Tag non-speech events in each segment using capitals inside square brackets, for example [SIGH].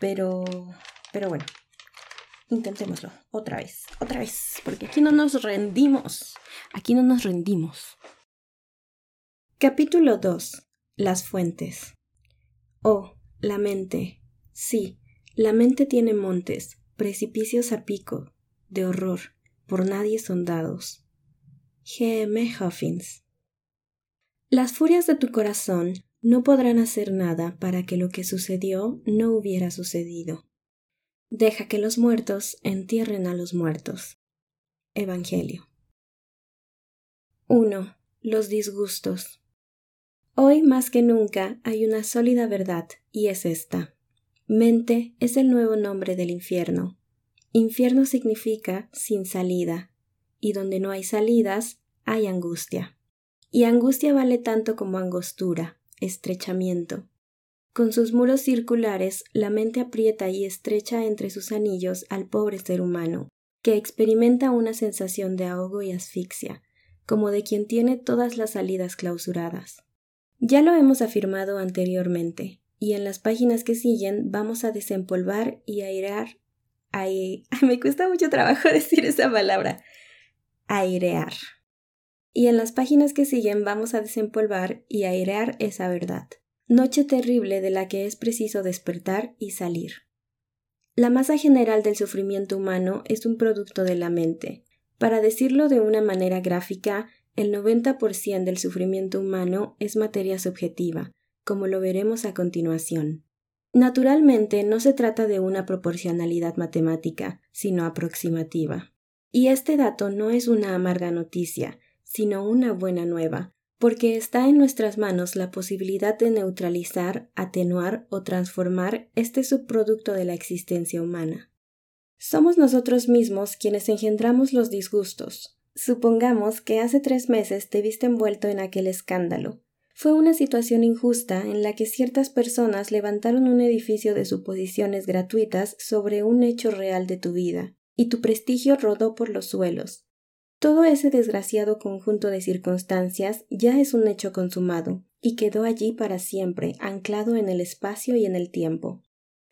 pero, pero bueno, intentémoslo otra vez, otra vez, porque aquí no nos rendimos, aquí no nos rendimos. Capítulo 2. Las fuentes. Oh, la mente. Sí, la mente tiene montes, precipicios a pico, de horror, por nadie sondados. G. M. Huffins. Las furias de tu corazón no podrán hacer nada para que lo que sucedió no hubiera sucedido. Deja que los muertos entierren a los muertos. Evangelio. 1. Los disgustos. Hoy más que nunca hay una sólida verdad, y es esta. Mente es el nuevo nombre del infierno. Infierno significa sin salida, y donde no hay salidas, hay angustia. Y angustia vale tanto como angostura, estrechamiento. Con sus muros circulares, la mente aprieta y estrecha entre sus anillos al pobre ser humano, que experimenta una sensación de ahogo y asfixia, como de quien tiene todas las salidas clausuradas. Ya lo hemos afirmado anteriormente, y en las páginas que siguen vamos a desempolvar y airear. [LAUGHS] me cuesta mucho trabajo [LAUGHS] decir esa palabra. Airear y en las páginas que siguen vamos a desempolvar y airear esa verdad. Noche terrible de la que es preciso despertar y salir. La masa general del sufrimiento humano es un producto de la mente. Para decirlo de una manera gráfica, el 90% del sufrimiento humano es materia subjetiva, como lo veremos a continuación. Naturalmente no se trata de una proporcionalidad matemática, sino aproximativa. Y este dato no es una amarga noticia, sino una buena nueva, porque está en nuestras manos la posibilidad de neutralizar, atenuar o transformar este subproducto de la existencia humana. Somos nosotros mismos quienes engendramos los disgustos. Supongamos que hace tres meses te viste envuelto en aquel escándalo. Fue una situación injusta en la que ciertas personas levantaron un edificio de suposiciones gratuitas sobre un hecho real de tu vida, y tu prestigio rodó por los suelos. Todo ese desgraciado conjunto de circunstancias ya es un hecho consumado, y quedó allí para siempre, anclado en el espacio y en el tiempo.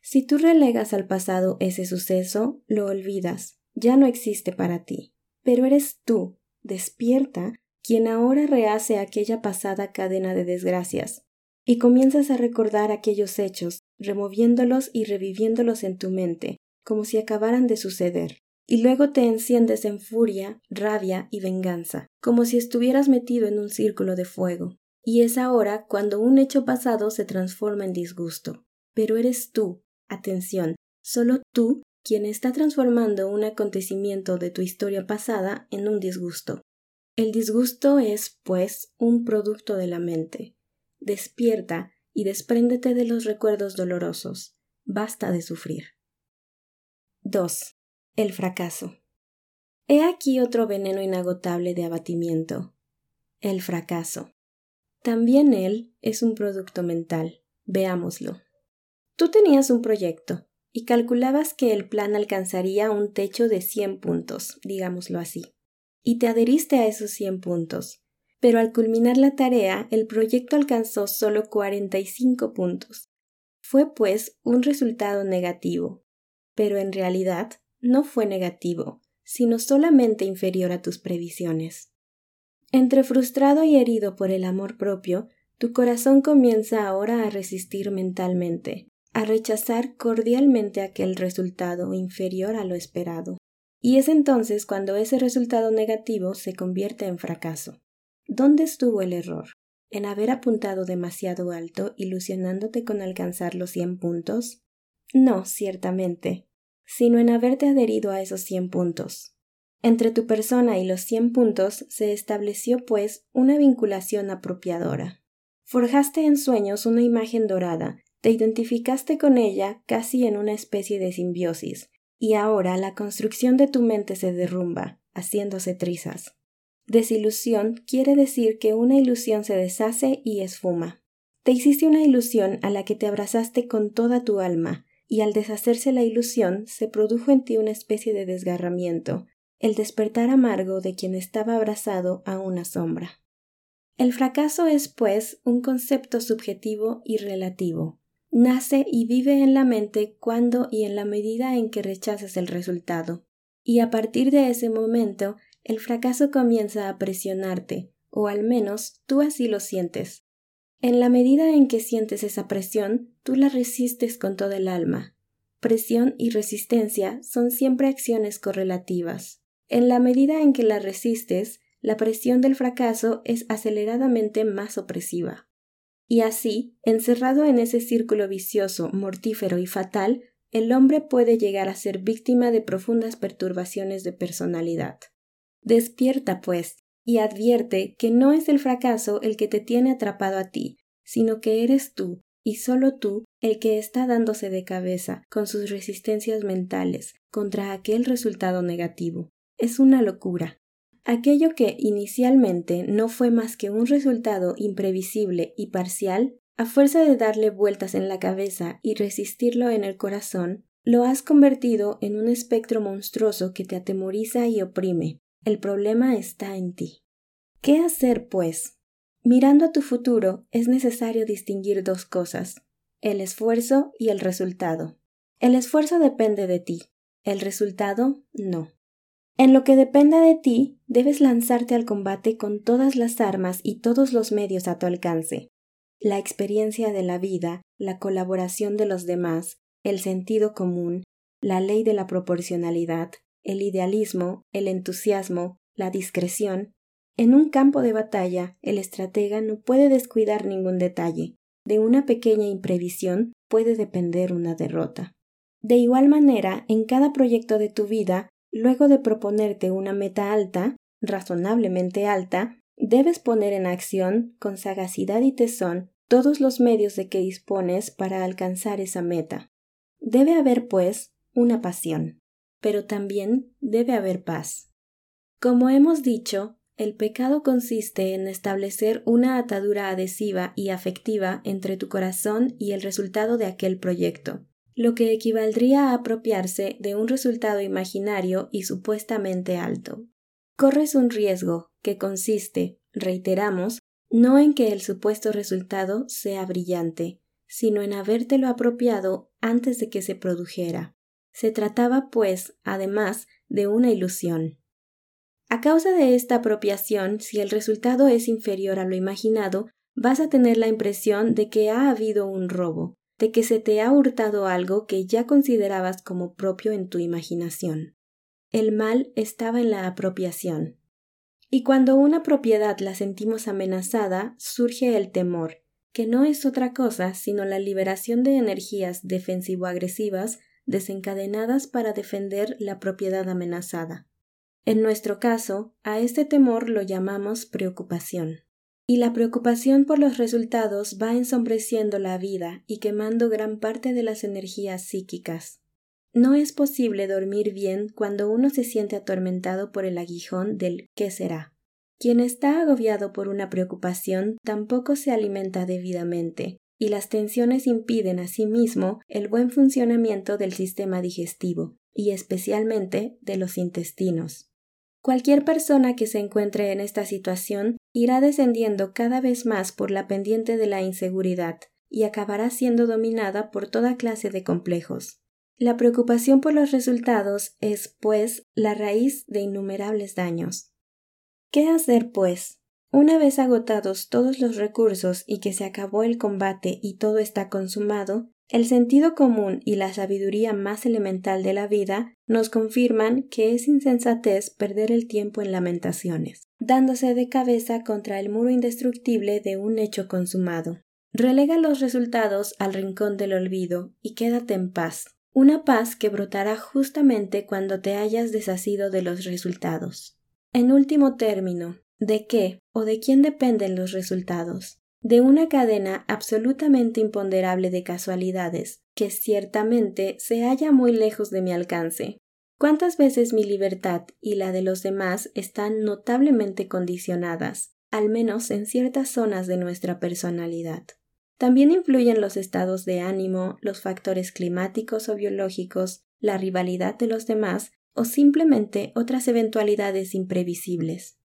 Si tú relegas al pasado ese suceso, lo olvidas, ya no existe para ti. Pero eres tú, despierta, quien ahora rehace aquella pasada cadena de desgracias, y comienzas a recordar aquellos hechos, removiéndolos y reviviéndolos en tu mente, como si acabaran de suceder y luego te enciendes en furia, rabia y venganza, como si estuvieras metido en un círculo de fuego. Y es ahora cuando un hecho pasado se transforma en disgusto. Pero eres tú, atención, solo tú quien está transformando un acontecimiento de tu historia pasada en un disgusto. El disgusto es, pues, un producto de la mente. Despierta y despréndete de los recuerdos dolorosos. Basta de sufrir. 2. El fracaso. He aquí otro veneno inagotable de abatimiento. El fracaso. También él es un producto mental. Veámoslo. Tú tenías un proyecto y calculabas que el plan alcanzaría un techo de 100 puntos, digámoslo así, y te adheriste a esos 100 puntos. Pero al culminar la tarea, el proyecto alcanzó solo 45 puntos. Fue pues un resultado negativo, pero en realidad no fue negativo, sino solamente inferior a tus previsiones. Entre frustrado y herido por el amor propio, tu corazón comienza ahora a resistir mentalmente, a rechazar cordialmente aquel resultado inferior a lo esperado. Y es entonces cuando ese resultado negativo se convierte en fracaso. ¿Dónde estuvo el error? ¿En haber apuntado demasiado alto, ilusionándote con alcanzar los cien puntos? No, ciertamente sino en haberte adherido a esos cien puntos. Entre tu persona y los cien puntos se estableció, pues, una vinculación apropiadora. Forjaste en sueños una imagen dorada, te identificaste con ella casi en una especie de simbiosis, y ahora la construcción de tu mente se derrumba, haciéndose trizas. Desilusión quiere decir que una ilusión se deshace y esfuma. Te hiciste una ilusión a la que te abrazaste con toda tu alma, y al deshacerse la ilusión se produjo en ti una especie de desgarramiento, el despertar amargo de quien estaba abrazado a una sombra. El fracaso es, pues, un concepto subjetivo y relativo. nace y vive en la mente cuando y en la medida en que rechazas el resultado. Y a partir de ese momento, el fracaso comienza a presionarte, o al menos tú así lo sientes. En la medida en que sientes esa presión, tú la resistes con todo el alma. Presión y resistencia son siempre acciones correlativas. En la medida en que la resistes, la presión del fracaso es aceleradamente más opresiva. Y así, encerrado en ese círculo vicioso, mortífero y fatal, el hombre puede llegar a ser víctima de profundas perturbaciones de personalidad. Despierta, pues, y advierte que no es el fracaso el que te tiene atrapado a ti, sino que eres tú, y solo tú, el que está dándose de cabeza con sus resistencias mentales contra aquel resultado negativo. Es una locura. Aquello que inicialmente no fue más que un resultado imprevisible y parcial, a fuerza de darle vueltas en la cabeza y resistirlo en el corazón, lo has convertido en un espectro monstruoso que te atemoriza y oprime. El problema está en ti. ¿Qué hacer, pues? Mirando a tu futuro es necesario distinguir dos cosas, el esfuerzo y el resultado. El esfuerzo depende de ti, el resultado no. En lo que dependa de ti, debes lanzarte al combate con todas las armas y todos los medios a tu alcance. La experiencia de la vida, la colaboración de los demás, el sentido común, la ley de la proporcionalidad, el idealismo, el entusiasmo, la discreción. En un campo de batalla, el estratega no puede descuidar ningún detalle. De una pequeña imprevisión puede depender una derrota. De igual manera, en cada proyecto de tu vida, Luego de proponerte una meta alta, razonablemente alta, debes poner en acción, con sagacidad y tesón, todos los medios de que dispones para alcanzar esa meta. Debe haber, pues, una pasión, pero también debe haber paz. Como hemos dicho, el pecado consiste en establecer una atadura adhesiva y afectiva entre tu corazón y el resultado de aquel proyecto lo que equivaldría a apropiarse de un resultado imaginario y supuestamente alto. Corres un riesgo que consiste, reiteramos, no en que el supuesto resultado sea brillante, sino en habértelo apropiado antes de que se produjera. Se trataba, pues, además, de una ilusión. A causa de esta apropiación, si el resultado es inferior a lo imaginado, vas a tener la impresión de que ha habido un robo, de que se te ha hurtado algo que ya considerabas como propio en tu imaginación. El mal estaba en la apropiación. Y cuando una propiedad la sentimos amenazada, surge el temor, que no es otra cosa sino la liberación de energías defensivo-agresivas desencadenadas para defender la propiedad amenazada. En nuestro caso, a este temor lo llamamos preocupación y la preocupación por los resultados va ensombreciendo la vida y quemando gran parte de las energías psíquicas. No es posible dormir bien cuando uno se siente atormentado por el aguijón del ¿qué será? Quien está agobiado por una preocupación tampoco se alimenta debidamente, y las tensiones impiden asimismo el buen funcionamiento del sistema digestivo, y especialmente de los intestinos. Cualquier persona que se encuentre en esta situación irá descendiendo cada vez más por la pendiente de la inseguridad y acabará siendo dominada por toda clase de complejos. La preocupación por los resultados es, pues, la raíz de innumerables daños. ¿Qué hacer, pues? Una vez agotados todos los recursos y que se acabó el combate y todo está consumado, el sentido común y la sabiduría más elemental de la vida nos confirman que es insensatez perder el tiempo en lamentaciones, dándose de cabeza contra el muro indestructible de un hecho consumado. Relega los resultados al rincón del olvido y quédate en paz, una paz que brotará justamente cuando te hayas desasido de los resultados. En último término, ¿de qué o de quién dependen los resultados? De una cadena absolutamente imponderable de casualidades, que ciertamente se halla muy lejos de mi alcance. ¿Cuántas veces mi libertad y la de los demás están notablemente condicionadas, al menos en ciertas zonas de nuestra personalidad? También influyen los estados de ánimo, los factores climáticos o biológicos, la rivalidad de los demás o simplemente otras eventualidades imprevisibles.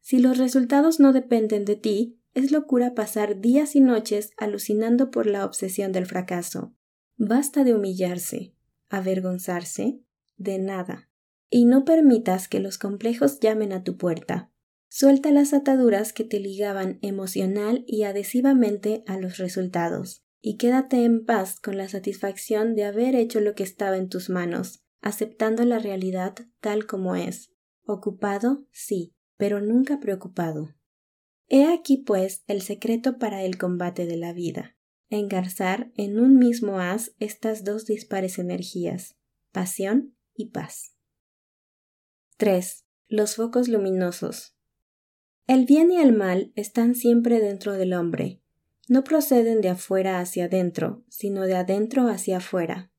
Si los resultados no dependen de ti, es locura pasar días y noches alucinando por la obsesión del fracaso. Basta de humillarse, avergonzarse, de nada. Y no permitas que los complejos llamen a tu puerta. Suelta las ataduras que te ligaban emocional y adhesivamente a los resultados, y quédate en paz con la satisfacción de haber hecho lo que estaba en tus manos, aceptando la realidad tal como es. Ocupado, sí, pero nunca preocupado. He aquí, pues, el secreto para el combate de la vida. Engarzar en un mismo haz estas dos dispares energías, pasión y paz. 3. Los focos luminosos. El bien y el mal están siempre dentro del hombre. No proceden de afuera hacia adentro, sino de adentro hacia afuera.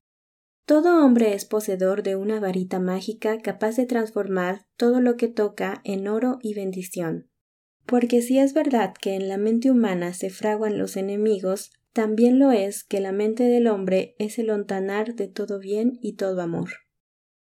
Todo hombre es poseedor de una varita mágica capaz de transformar todo lo que toca en oro y bendición. Porque si es verdad que en la mente humana se fraguan los enemigos, también lo es que la mente del hombre es el ontanar de todo bien y todo amor.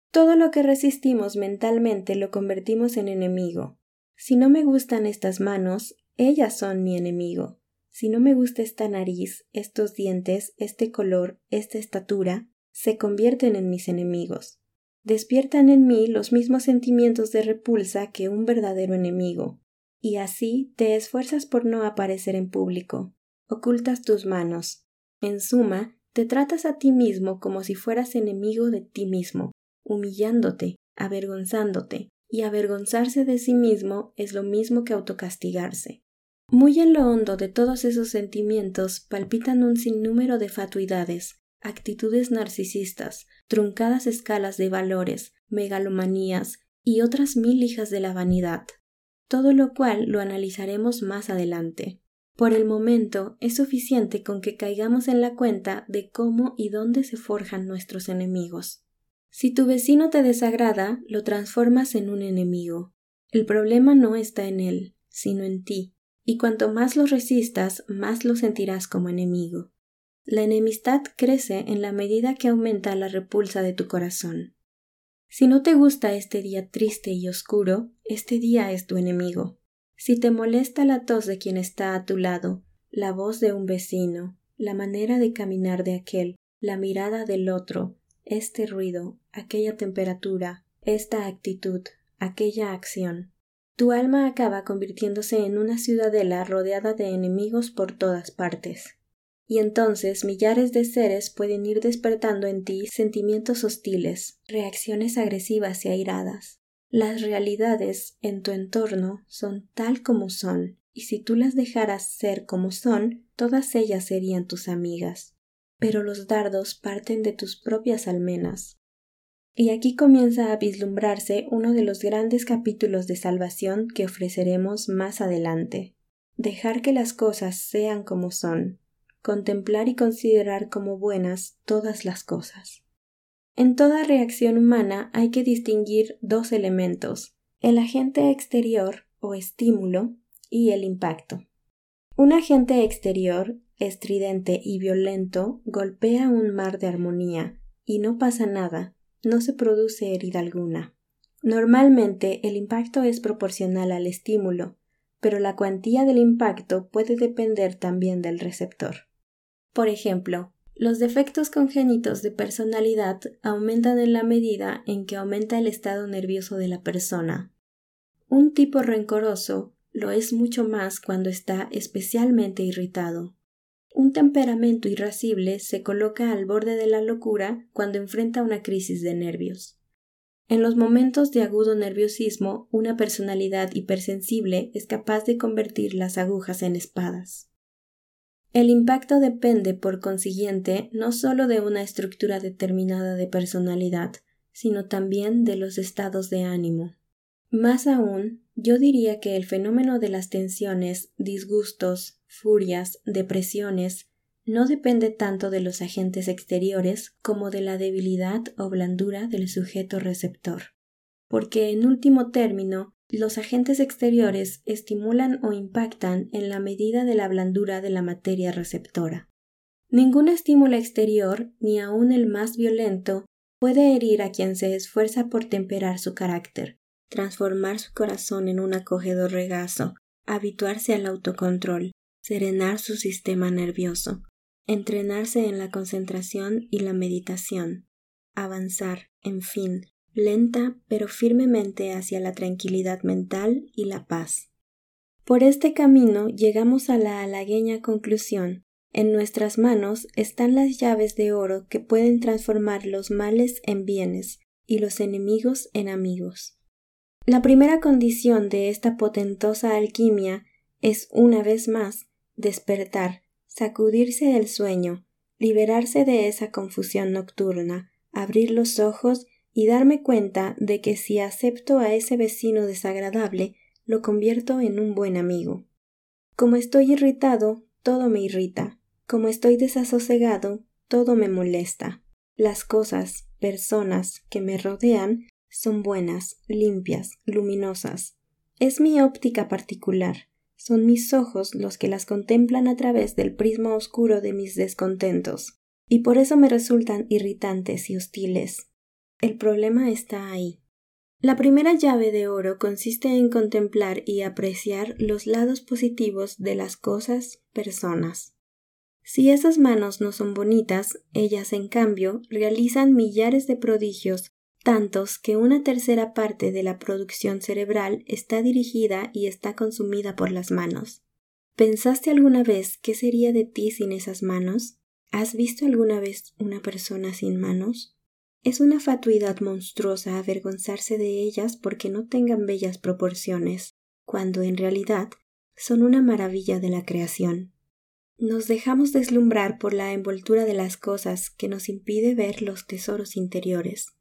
Todo lo que resistimos mentalmente lo convertimos en enemigo, si no me gustan estas manos, ellas son mi enemigo. Si no me gusta esta nariz, estos dientes, este color, esta estatura, se convierten en mis enemigos. Despiertan en mí los mismos sentimientos de repulsa que un verdadero enemigo. Y así te esfuerzas por no aparecer en público. Ocultas tus manos. En suma, te tratas a ti mismo como si fueras enemigo de ti mismo, humillándote, avergonzándote, y avergonzarse de sí mismo es lo mismo que autocastigarse. Muy en lo hondo de todos esos sentimientos palpitan un sinnúmero de fatuidades, actitudes narcisistas, truncadas escalas de valores, megalomanías y otras mil hijas de la vanidad, todo lo cual lo analizaremos más adelante. Por el momento es suficiente con que caigamos en la cuenta de cómo y dónde se forjan nuestros enemigos. Si tu vecino te desagrada, lo transformas en un enemigo. El problema no está en él, sino en ti, y cuanto más lo resistas, más lo sentirás como enemigo. La enemistad crece en la medida que aumenta la repulsa de tu corazón. Si no te gusta este día triste y oscuro, este día es tu enemigo. Si te molesta la tos de quien está a tu lado, la voz de un vecino, la manera de caminar de aquel, la mirada del otro, este ruido, aquella temperatura, esta actitud, aquella acción. Tu alma acaba convirtiéndose en una ciudadela rodeada de enemigos por todas partes. Y entonces millares de seres pueden ir despertando en ti sentimientos hostiles, reacciones agresivas y airadas. Las realidades en tu entorno son tal como son, y si tú las dejaras ser como son, todas ellas serían tus amigas pero los dardos parten de tus propias almenas. Y aquí comienza a vislumbrarse uno de los grandes capítulos de salvación que ofreceremos más adelante. Dejar que las cosas sean como son, contemplar y considerar como buenas todas las cosas. En toda reacción humana hay que distinguir dos elementos, el agente exterior o estímulo y el impacto. Un agente exterior estridente y violento golpea un mar de armonía y no pasa nada, no se produce herida alguna. Normalmente el impacto es proporcional al estímulo, pero la cuantía del impacto puede depender también del receptor. Por ejemplo, los defectos congénitos de personalidad aumentan en la medida en que aumenta el estado nervioso de la persona. Un tipo rencoroso lo es mucho más cuando está especialmente irritado. Un temperamento irascible se coloca al borde de la locura cuando enfrenta una crisis de nervios. En los momentos de agudo nerviosismo, una personalidad hipersensible es capaz de convertir las agujas en espadas. El impacto depende, por consiguiente, no sólo de una estructura determinada de personalidad, sino también de los estados de ánimo. Más aún, yo diría que el fenómeno de las tensiones, disgustos, furias, depresiones, no depende tanto de los agentes exteriores como de la debilidad o blandura del sujeto receptor. Porque, en último término, los agentes exteriores estimulan o impactan en la medida de la blandura de la materia receptora. Ningún estímulo exterior, ni aun el más violento, puede herir a quien se esfuerza por temperar su carácter, transformar su corazón en un acogedor regazo, habituarse al autocontrol, serenar su sistema nervioso, entrenarse en la concentración y la meditación, avanzar, en fin, lenta pero firmemente hacia la tranquilidad mental y la paz. Por este camino llegamos a la halagueña conclusión en nuestras manos están las llaves de oro que pueden transformar los males en bienes y los enemigos en amigos. La primera condición de esta potentosa alquimia es, una vez más, despertar, sacudirse del sueño, liberarse de esa confusión nocturna, abrir los ojos y darme cuenta de que si acepto a ese vecino desagradable, lo convierto en un buen amigo. Como estoy irritado, todo me irrita. Como estoy desasosegado, todo me molesta. Las cosas, personas que me rodean son buenas, limpias, luminosas. Es mi óptica particular. Son mis ojos los que las contemplan a través del prisma oscuro de mis descontentos, y por eso me resultan irritantes y hostiles. El problema está ahí. La primera llave de oro consiste en contemplar y apreciar los lados positivos de las cosas, personas. Si esas manos no son bonitas, ellas en cambio realizan millares de prodigios, tantos que una tercera parte de la producción cerebral está dirigida y está consumida por las manos. ¿Pensaste alguna vez qué sería de ti sin esas manos? ¿Has visto alguna vez una persona sin manos? Es una fatuidad monstruosa avergonzarse de ellas porque no tengan bellas proporciones, cuando en realidad son una maravilla de la creación. Nos dejamos deslumbrar por la envoltura de las cosas que nos impide ver los tesoros interiores.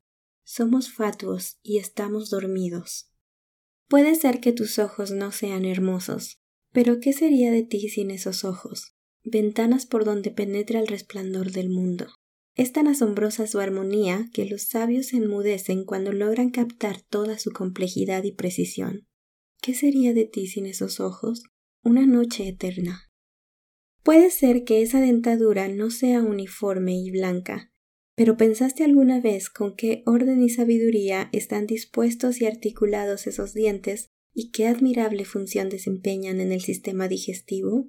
Somos fatuos y estamos dormidos. Puede ser que tus ojos no sean hermosos, pero ¿qué sería de ti sin esos ojos? Ventanas por donde penetra el resplandor del mundo. Es tan asombrosa su armonía que los sabios se enmudecen cuando logran captar toda su complejidad y precisión. ¿Qué sería de ti sin esos ojos? Una noche eterna. Puede ser que esa dentadura no sea uniforme y blanca, pero ¿pensaste alguna vez con qué orden y sabiduría están dispuestos y articulados esos dientes y qué admirable función desempeñan en el sistema digestivo?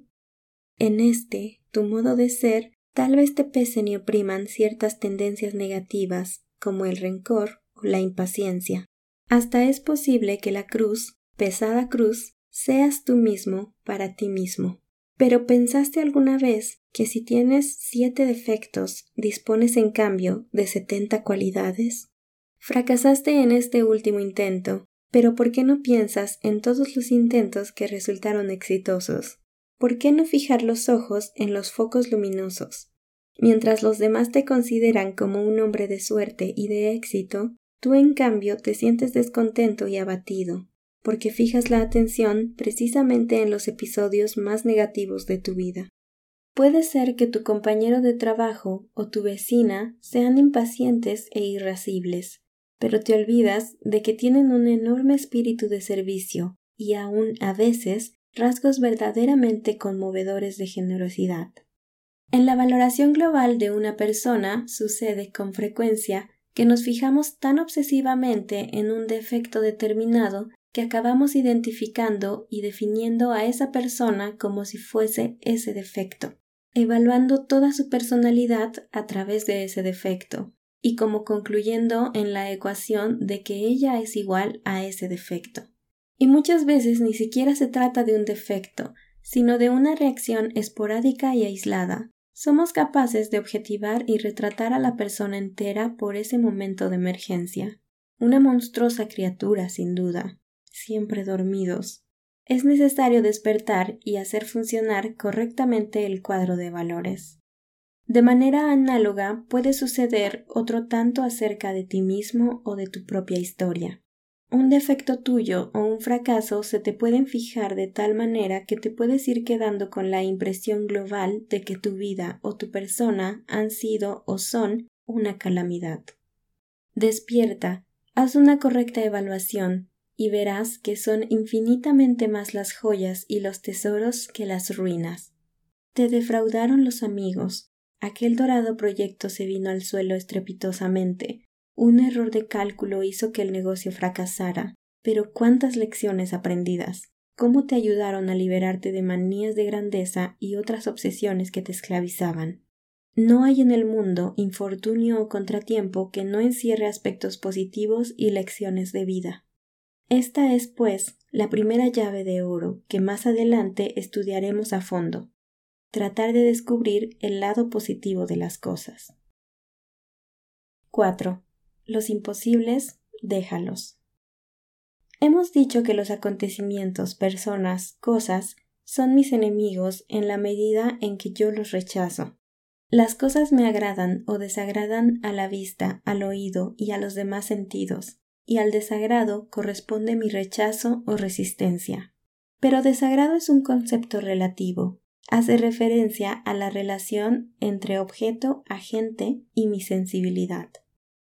En este, tu modo de ser, tal vez te pesen y opriman ciertas tendencias negativas, como el rencor o la impaciencia. Hasta es posible que la cruz, pesada cruz, seas tú mismo para ti mismo. Pero ¿pensaste alguna vez que si tienes siete defectos, dispones en cambio de setenta cualidades? Fracasaste en este último intento, pero ¿por qué no piensas en todos los intentos que resultaron exitosos? ¿Por qué no fijar los ojos en los focos luminosos? Mientras los demás te consideran como un hombre de suerte y de éxito, tú en cambio te sientes descontento y abatido, porque fijas la atención precisamente en los episodios más negativos de tu vida. Puede ser que tu compañero de trabajo o tu vecina sean impacientes e irascibles, pero te olvidas de que tienen un enorme espíritu de servicio y aun a veces rasgos verdaderamente conmovedores de generosidad. En la valoración global de una persona sucede con frecuencia que nos fijamos tan obsesivamente en un defecto determinado que acabamos identificando y definiendo a esa persona como si fuese ese defecto, evaluando toda su personalidad a través de ese defecto, y como concluyendo en la ecuación de que ella es igual a ese defecto. Y muchas veces ni siquiera se trata de un defecto, sino de una reacción esporádica y aislada. Somos capaces de objetivar y retratar a la persona entera por ese momento de emergencia. Una monstruosa criatura, sin duda, siempre dormidos. Es necesario despertar y hacer funcionar correctamente el cuadro de valores. De manera análoga puede suceder otro tanto acerca de ti mismo o de tu propia historia. Un defecto tuyo o un fracaso se te pueden fijar de tal manera que te puedes ir quedando con la impresión global de que tu vida o tu persona han sido o son una calamidad. Despierta, haz una correcta evaluación y verás que son infinitamente más las joyas y los tesoros que las ruinas. Te defraudaron los amigos. Aquel dorado proyecto se vino al suelo estrepitosamente. Un error de cálculo hizo que el negocio fracasara. Pero cuántas lecciones aprendidas. cómo te ayudaron a liberarte de manías de grandeza y otras obsesiones que te esclavizaban. No hay en el mundo infortunio o contratiempo que no encierre aspectos positivos y lecciones de vida. Esta es, pues, la primera llave de oro que más adelante estudiaremos a fondo. Tratar de descubrir el lado positivo de las cosas. 4. Los imposibles, déjalos. Hemos dicho que los acontecimientos, personas, cosas, son mis enemigos en la medida en que yo los rechazo. Las cosas me agradan o desagradan a la vista, al oído y a los demás sentidos, y al desagrado corresponde mi rechazo o resistencia. Pero desagrado es un concepto relativo, hace referencia a la relación entre objeto, agente y mi sensibilidad.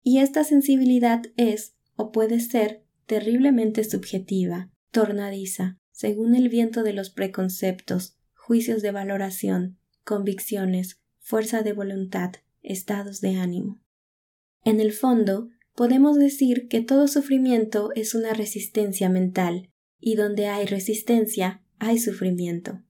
Y esta sensibilidad es, o puede ser, terriblemente subjetiva, tornadiza, según el viento de los preconceptos, juicios de valoración, convicciones, fuerza de voluntad, estados de ánimo. En el fondo, podemos decir que todo sufrimiento es una resistencia mental, y donde hay resistencia, hay sufrimiento.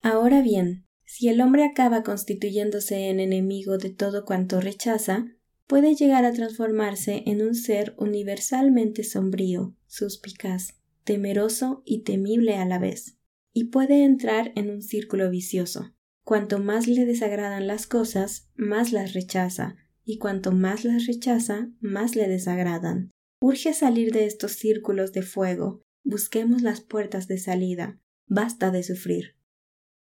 Ahora bien, si el hombre acaba constituyéndose en enemigo de todo cuanto rechaza, puede llegar a transformarse en un ser universalmente sombrío, suspicaz, temeroso y temible a la vez, y puede entrar en un círculo vicioso. Cuanto más le desagradan las cosas, más las rechaza, y cuanto más las rechaza, más le desagradan. Urge salir de estos círculos de fuego, busquemos las puertas de salida, basta de sufrir.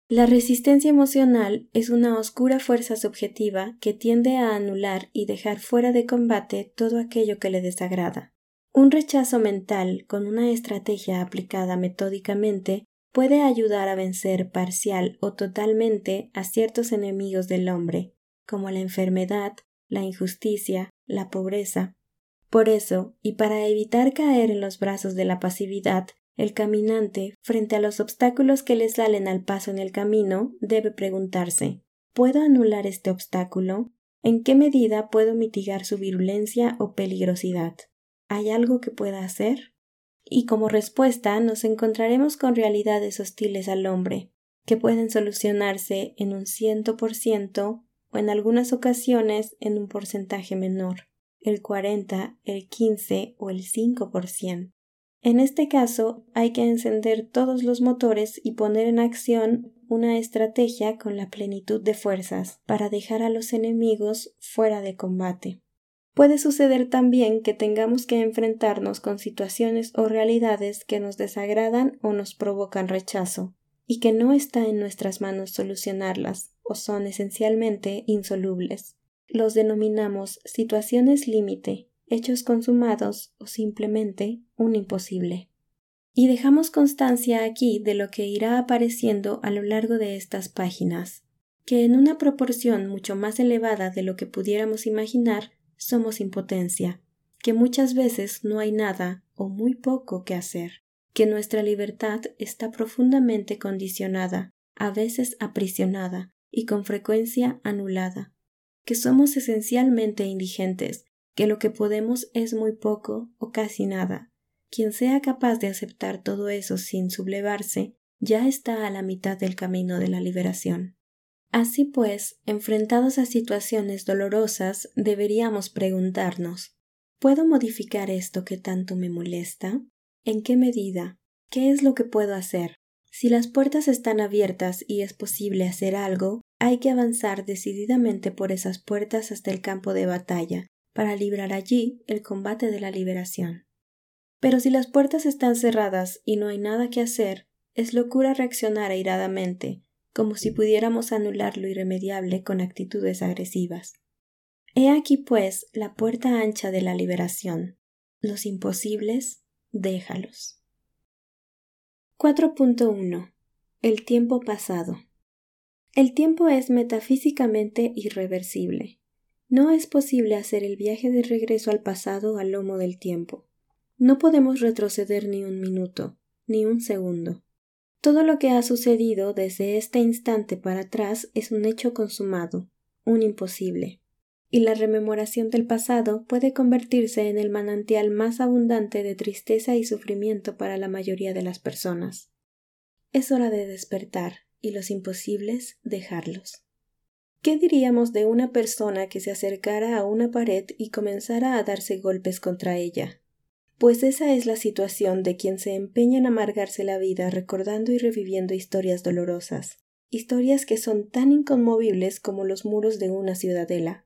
La resistencia emocional es una oscura fuerza subjetiva que tiende a anular y dejar fuera de combate todo aquello que le desagrada. Un rechazo mental con una estrategia aplicada metódicamente puede ayudar a vencer parcial o totalmente a ciertos enemigos del hombre, como la enfermedad, la injusticia, la pobreza. Por eso, y para evitar caer en los brazos de la pasividad, el caminante, frente a los obstáculos que le salen al paso en el camino, debe preguntarse ¿Puedo anular este obstáculo? ¿En qué medida puedo mitigar su virulencia o peligrosidad? ¿Hay algo que pueda hacer? Y como respuesta nos encontraremos con realidades hostiles al hombre, que pueden solucionarse en un ciento por ciento o en algunas ocasiones en un porcentaje menor, el cuarenta, el quince o el cinco por ciento. En este caso, hay que encender todos los motores y poner en acción una estrategia con la plenitud de fuerzas para dejar a los enemigos fuera de combate. Puede suceder también que tengamos que enfrentarnos con situaciones o realidades que nos desagradan o nos provocan rechazo, y que no está en nuestras manos solucionarlas, o son esencialmente insolubles. Los denominamos situaciones límite, hechos consumados o simplemente un imposible. Y dejamos constancia aquí de lo que irá apareciendo a lo largo de estas páginas, que en una proporción mucho más elevada de lo que pudiéramos imaginar somos impotencia, que muchas veces no hay nada o muy poco que hacer, que nuestra libertad está profundamente condicionada, a veces aprisionada y con frecuencia anulada, que somos esencialmente indigentes que lo que podemos es muy poco o casi nada. Quien sea capaz de aceptar todo eso sin sublevarse, ya está a la mitad del camino de la liberación. Así pues, enfrentados a situaciones dolorosas, deberíamos preguntarnos ¿Puedo modificar esto que tanto me molesta? ¿En qué medida? ¿Qué es lo que puedo hacer? Si las puertas están abiertas y es posible hacer algo, hay que avanzar decididamente por esas puertas hasta el campo de batalla, para librar allí el combate de la liberación. Pero si las puertas están cerradas y no hay nada que hacer, es locura reaccionar airadamente, como si pudiéramos anular lo irremediable con actitudes agresivas. He aquí, pues, la puerta ancha de la liberación. Los imposibles, déjalos. 4.1. El tiempo pasado. El tiempo es metafísicamente irreversible. No es posible hacer el viaje de regreso al pasado al lomo del tiempo. No podemos retroceder ni un minuto, ni un segundo. Todo lo que ha sucedido desde este instante para atrás es un hecho consumado, un imposible. y la rememoración del pasado puede convertirse en el manantial más abundante de tristeza y sufrimiento para la mayoría de las personas. Es hora de despertar y los imposibles dejarlos. ¿Qué diríamos de una persona que se acercara a una pared y comenzara a darse golpes contra ella? Pues esa es la situación de quien se empeña en amargarse la vida recordando y reviviendo historias dolorosas, historias que son tan inconmovibles como los muros de una ciudadela.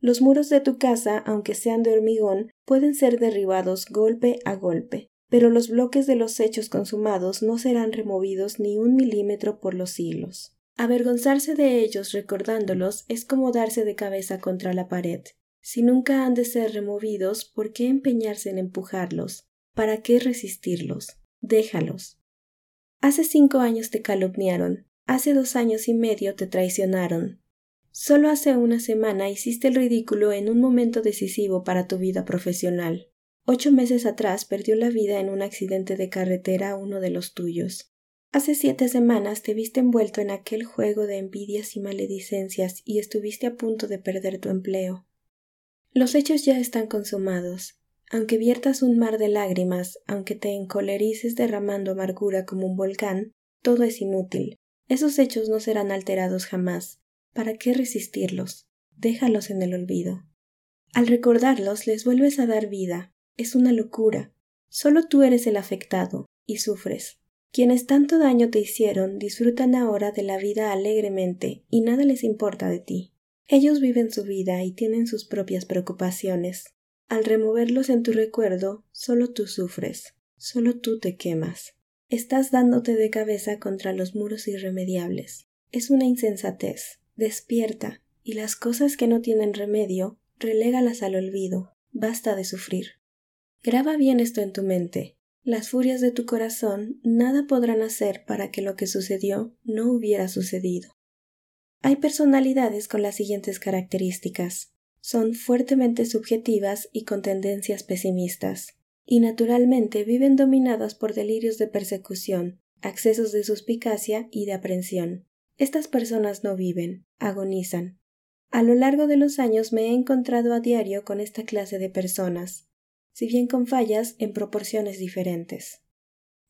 Los muros de tu casa, aunque sean de hormigón, pueden ser derribados golpe a golpe, pero los bloques de los hechos consumados no serán removidos ni un milímetro por los siglos. Avergonzarse de ellos recordándolos es como darse de cabeza contra la pared. Si nunca han de ser removidos, ¿por qué empeñarse en empujarlos? ¿Para qué resistirlos? Déjalos. Hace cinco años te calumniaron, hace dos años y medio te traicionaron, Solo hace una semana hiciste el ridículo en un momento decisivo para tu vida profesional. Ocho meses atrás perdió la vida en un accidente de carretera uno de los tuyos. Hace siete semanas te viste envuelto en aquel juego de envidias y maledicencias y estuviste a punto de perder tu empleo. Los hechos ya están consumados. Aunque viertas un mar de lágrimas, aunque te encolerices derramando amargura como un volcán, todo es inútil. Esos hechos no serán alterados jamás. ¿Para qué resistirlos? Déjalos en el olvido. Al recordarlos les vuelves a dar vida. Es una locura. Solo tú eres el afectado, y sufres. Quienes tanto daño te hicieron disfrutan ahora de la vida alegremente y nada les importa de ti. Ellos viven su vida y tienen sus propias preocupaciones. Al removerlos en tu recuerdo, solo tú sufres, solo tú te quemas. Estás dándote de cabeza contra los muros irremediables. Es una insensatez despierta, y las cosas que no tienen remedio, relégalas al olvido, basta de sufrir. Graba bien esto en tu mente. Las furias de tu corazón nada podrán hacer para que lo que sucedió no hubiera sucedido. Hay personalidades con las siguientes características. Son fuertemente subjetivas y con tendencias pesimistas, y naturalmente viven dominadas por delirios de persecución, accesos de suspicacia y de aprensión. Estas personas no viven, agonizan. A lo largo de los años me he encontrado a diario con esta clase de personas, si bien con fallas en proporciones diferentes.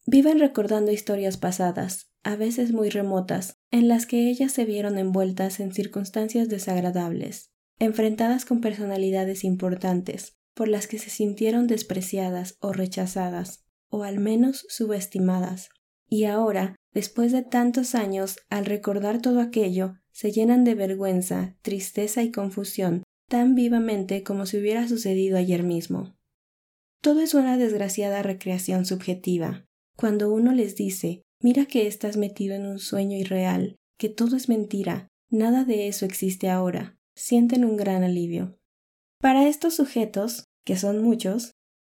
Viven recordando historias pasadas, a veces muy remotas, en las que ellas se vieron envueltas en circunstancias desagradables, enfrentadas con personalidades importantes, por las que se sintieron despreciadas o rechazadas, o al menos subestimadas, y ahora Después de tantos años, al recordar todo aquello, se llenan de vergüenza, tristeza y confusión, tan vivamente como si hubiera sucedido ayer mismo. Todo es una desgraciada recreación subjetiva. Cuando uno les dice, mira que estás metido en un sueño irreal, que todo es mentira, nada de eso existe ahora, sienten un gran alivio. Para estos sujetos, que son muchos,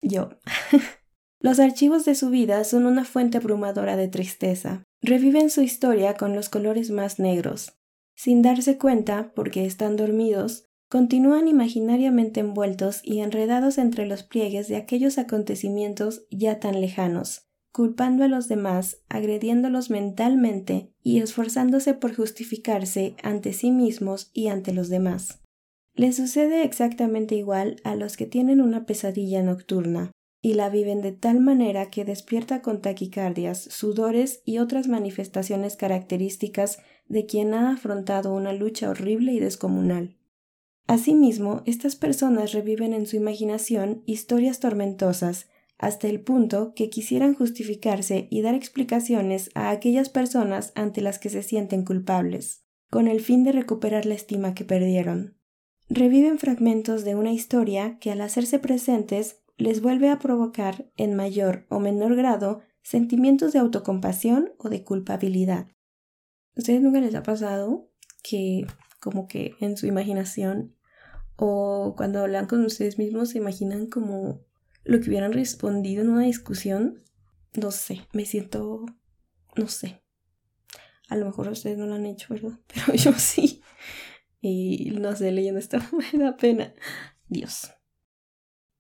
yo, [LAUGHS] Los archivos de su vida son una fuente abrumadora de tristeza. Reviven su historia con los colores más negros. Sin darse cuenta, porque están dormidos, continúan imaginariamente envueltos y enredados entre los pliegues de aquellos acontecimientos ya tan lejanos, culpando a los demás, agrediéndolos mentalmente y esforzándose por justificarse ante sí mismos y ante los demás. Les sucede exactamente igual a los que tienen una pesadilla nocturna, y la viven de tal manera que despierta con taquicardias, sudores y otras manifestaciones características de quien ha afrontado una lucha horrible y descomunal. Asimismo, estas personas reviven en su imaginación historias tormentosas, hasta el punto que quisieran justificarse y dar explicaciones a aquellas personas ante las que se sienten culpables, con el fin de recuperar la estima que perdieron. Reviven fragmentos de una historia que al hacerse presentes les vuelve a provocar en mayor o menor grado sentimientos de autocompasión o de culpabilidad. ¿Ustedes nunca les ha pasado que como que en su imaginación o cuando hablan con ustedes mismos se imaginan como lo que hubieran respondido en una discusión? No sé, me siento, no sé. A lo mejor ustedes no lo han hecho, ¿verdad? [LAUGHS] Pero yo sí. Y no sé, leyendo esto [LAUGHS] me da pena. Dios.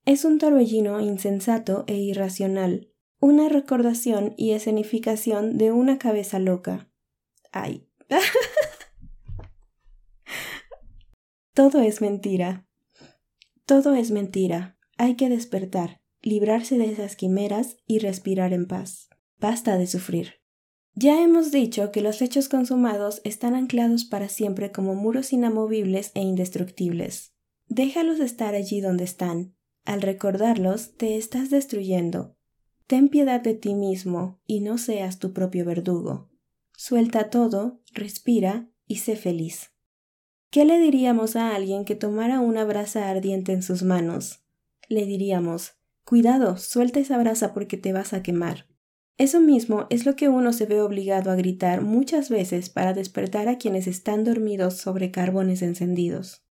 Es un torbellino insensato e irracional, una recordación y escenificación de una cabeza loca. Ay. [LAUGHS] Todo es mentira. Todo es mentira. Hay que despertar, librarse de esas quimeras y respirar en paz. Basta de sufrir. Ya hemos dicho que los hechos consumados están anclados para siempre como muros inamovibles e indestructibles. Déjalos estar allí donde están. Al recordarlos, te estás destruyendo. Ten piedad de ti mismo y no seas tu propio verdugo. Suelta todo, respira y sé feliz. ¿Qué le diríamos a alguien que tomara una brasa ardiente en sus manos? Le diríamos, cuidado, suelta esa brasa porque te vas a quemar. Eso mismo es lo que uno se ve obligado a gritar muchas veces para despertar a quienes están dormidos sobre carbones encendidos.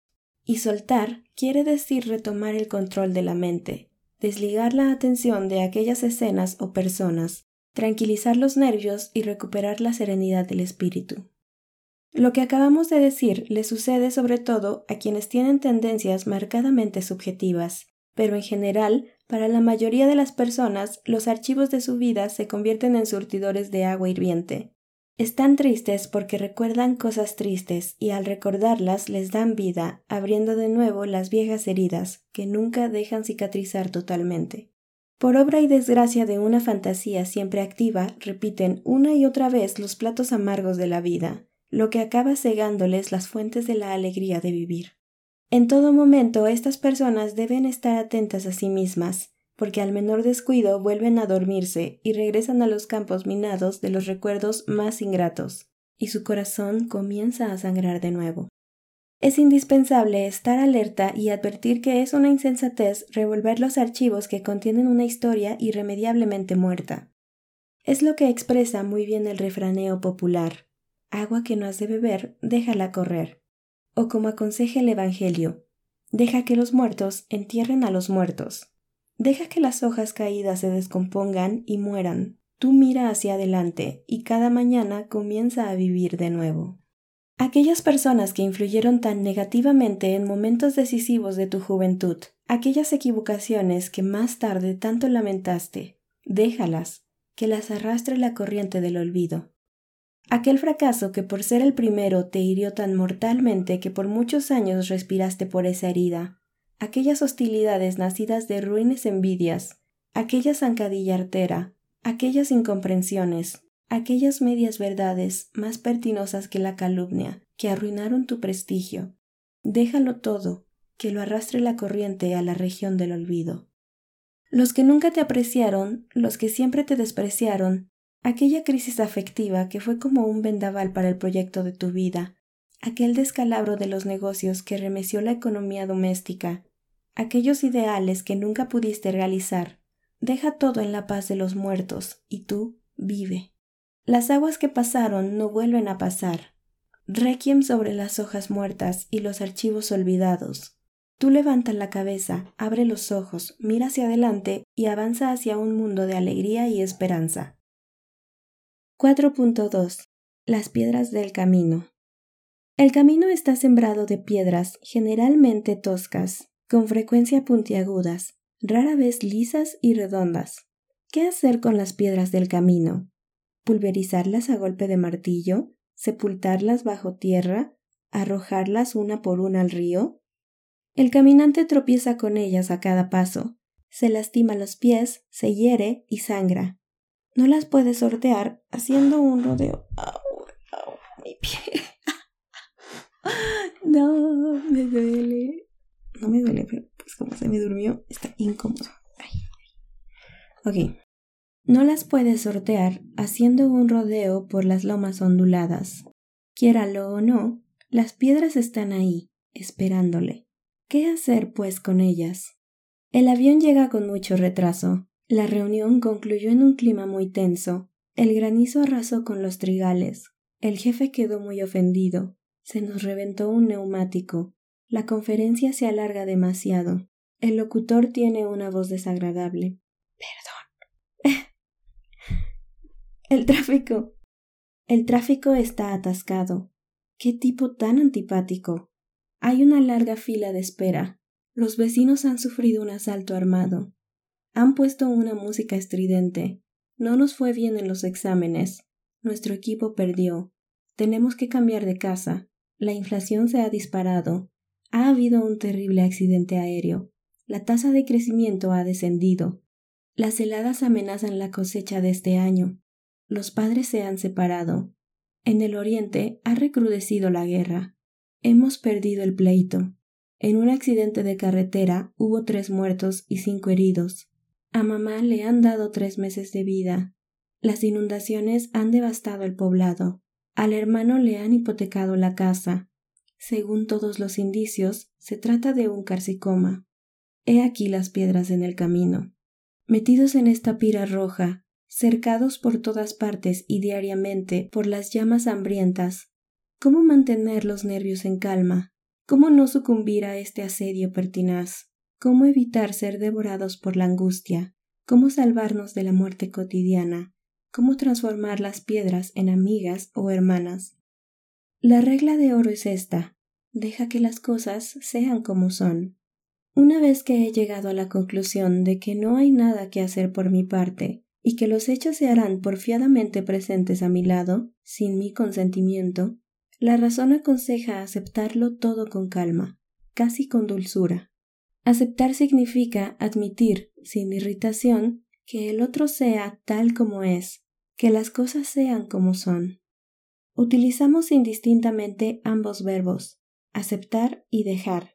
Y soltar quiere decir retomar el control de la mente, desligar la atención de aquellas escenas o personas, tranquilizar los nervios y recuperar la serenidad del espíritu. Lo que acabamos de decir le sucede sobre todo a quienes tienen tendencias marcadamente subjetivas, pero en general para la mayoría de las personas, los archivos de su vida se convierten en surtidores de agua hirviente. Están tristes porque recuerdan cosas tristes y al recordarlas les dan vida, abriendo de nuevo las viejas heridas que nunca dejan cicatrizar totalmente. Por obra y desgracia de una fantasía siempre activa, repiten una y otra vez los platos amargos de la vida, lo que acaba cegándoles las fuentes de la alegría de vivir. En todo momento estas personas deben estar atentas a sí mismas, porque al menor descuido vuelven a dormirse y regresan a los campos minados de los recuerdos más ingratos, y su corazón comienza a sangrar de nuevo. Es indispensable estar alerta y advertir que es una insensatez revolver los archivos que contienen una historia irremediablemente muerta. Es lo que expresa muy bien el refraneo popular agua que no has de beber, déjala correr o como aconseja el Evangelio, deja que los muertos entierren a los muertos. Deja que las hojas caídas se descompongan y mueran. Tú mira hacia adelante y cada mañana comienza a vivir de nuevo. Aquellas personas que influyeron tan negativamente en momentos decisivos de tu juventud, aquellas equivocaciones que más tarde tanto lamentaste, déjalas, que las arrastre la corriente del olvido. Aquel fracaso que por ser el primero te hirió tan mortalmente que por muchos años respiraste por esa herida, aquellas hostilidades nacidas de ruines envidias, aquella zancadilla artera, aquellas incomprensiones, aquellas medias verdades más pertinosas que la calumnia, que arruinaron tu prestigio. Déjalo todo, que lo arrastre la corriente a la región del olvido. Los que nunca te apreciaron, los que siempre te despreciaron, aquella crisis afectiva que fue como un vendaval para el proyecto de tu vida, aquel descalabro de los negocios que remeció la economía doméstica, aquellos ideales que nunca pudiste realizar, deja todo en la paz de los muertos y tú vive. Las aguas que pasaron no vuelven a pasar. Requiem sobre las hojas muertas y los archivos olvidados. Tú levanta la cabeza, abre los ojos, mira hacia adelante y avanza hacia un mundo de alegría y esperanza. 4.2 Las piedras del camino. El camino está sembrado de piedras generalmente toscas, con frecuencia puntiagudas, rara vez lisas y redondas. ¿Qué hacer con las piedras del camino? ¿Pulverizarlas a golpe de martillo? ¿Sepultarlas bajo tierra? ¿Arrojarlas una por una al río? El caminante tropieza con ellas a cada paso, se lastima los pies, se hiere y sangra. No las puedes sortear haciendo un rodeo. mi pie. [LAUGHS] no, me duele. No me duele, pero pues como se me durmió, está incómodo. Ok. No las puedes sortear haciendo un rodeo por las lomas onduladas. Quiéralo o no, las piedras están ahí, esperándole. ¿Qué hacer, pues, con ellas? El avión llega con mucho retraso. La reunión concluyó en un clima muy tenso. El granizo arrasó con los trigales. El jefe quedó muy ofendido. Se nos reventó un neumático. La conferencia se alarga demasiado. El locutor tiene una voz desagradable. Perdón. [LAUGHS] el tráfico. El tráfico está atascado. Qué tipo tan antipático. Hay una larga fila de espera. Los vecinos han sufrido un asalto armado. Han puesto una música estridente. No nos fue bien en los exámenes. Nuestro equipo perdió. Tenemos que cambiar de casa. La inflación se ha disparado. Ha habido un terrible accidente aéreo. La tasa de crecimiento ha descendido. Las heladas amenazan la cosecha de este año. Los padres se han separado. En el oriente ha recrudecido la guerra. Hemos perdido el pleito. En un accidente de carretera hubo tres muertos y cinco heridos. A mamá le han dado tres meses de vida. Las inundaciones han devastado el poblado. Al hermano le han hipotecado la casa. Según todos los indicios, se trata de un carcicoma. He aquí las piedras en el camino. Metidos en esta pira roja, cercados por todas partes y diariamente por las llamas hambrientas, ¿cómo mantener los nervios en calma? ¿Cómo no sucumbir a este asedio pertinaz? ¿Cómo evitar ser devorados por la angustia? ¿Cómo salvarnos de la muerte cotidiana? ¿Cómo transformar las piedras en amigas o hermanas? La regla de oro es esta. Deja que las cosas sean como son. Una vez que he llegado a la conclusión de que no hay nada que hacer por mi parte, y que los hechos se harán porfiadamente presentes a mi lado, sin mi consentimiento, la razón aconseja aceptarlo todo con calma, casi con dulzura. Aceptar significa admitir, sin irritación, que el otro sea tal como es, que las cosas sean como son. Utilizamos indistintamente ambos verbos, aceptar y dejar.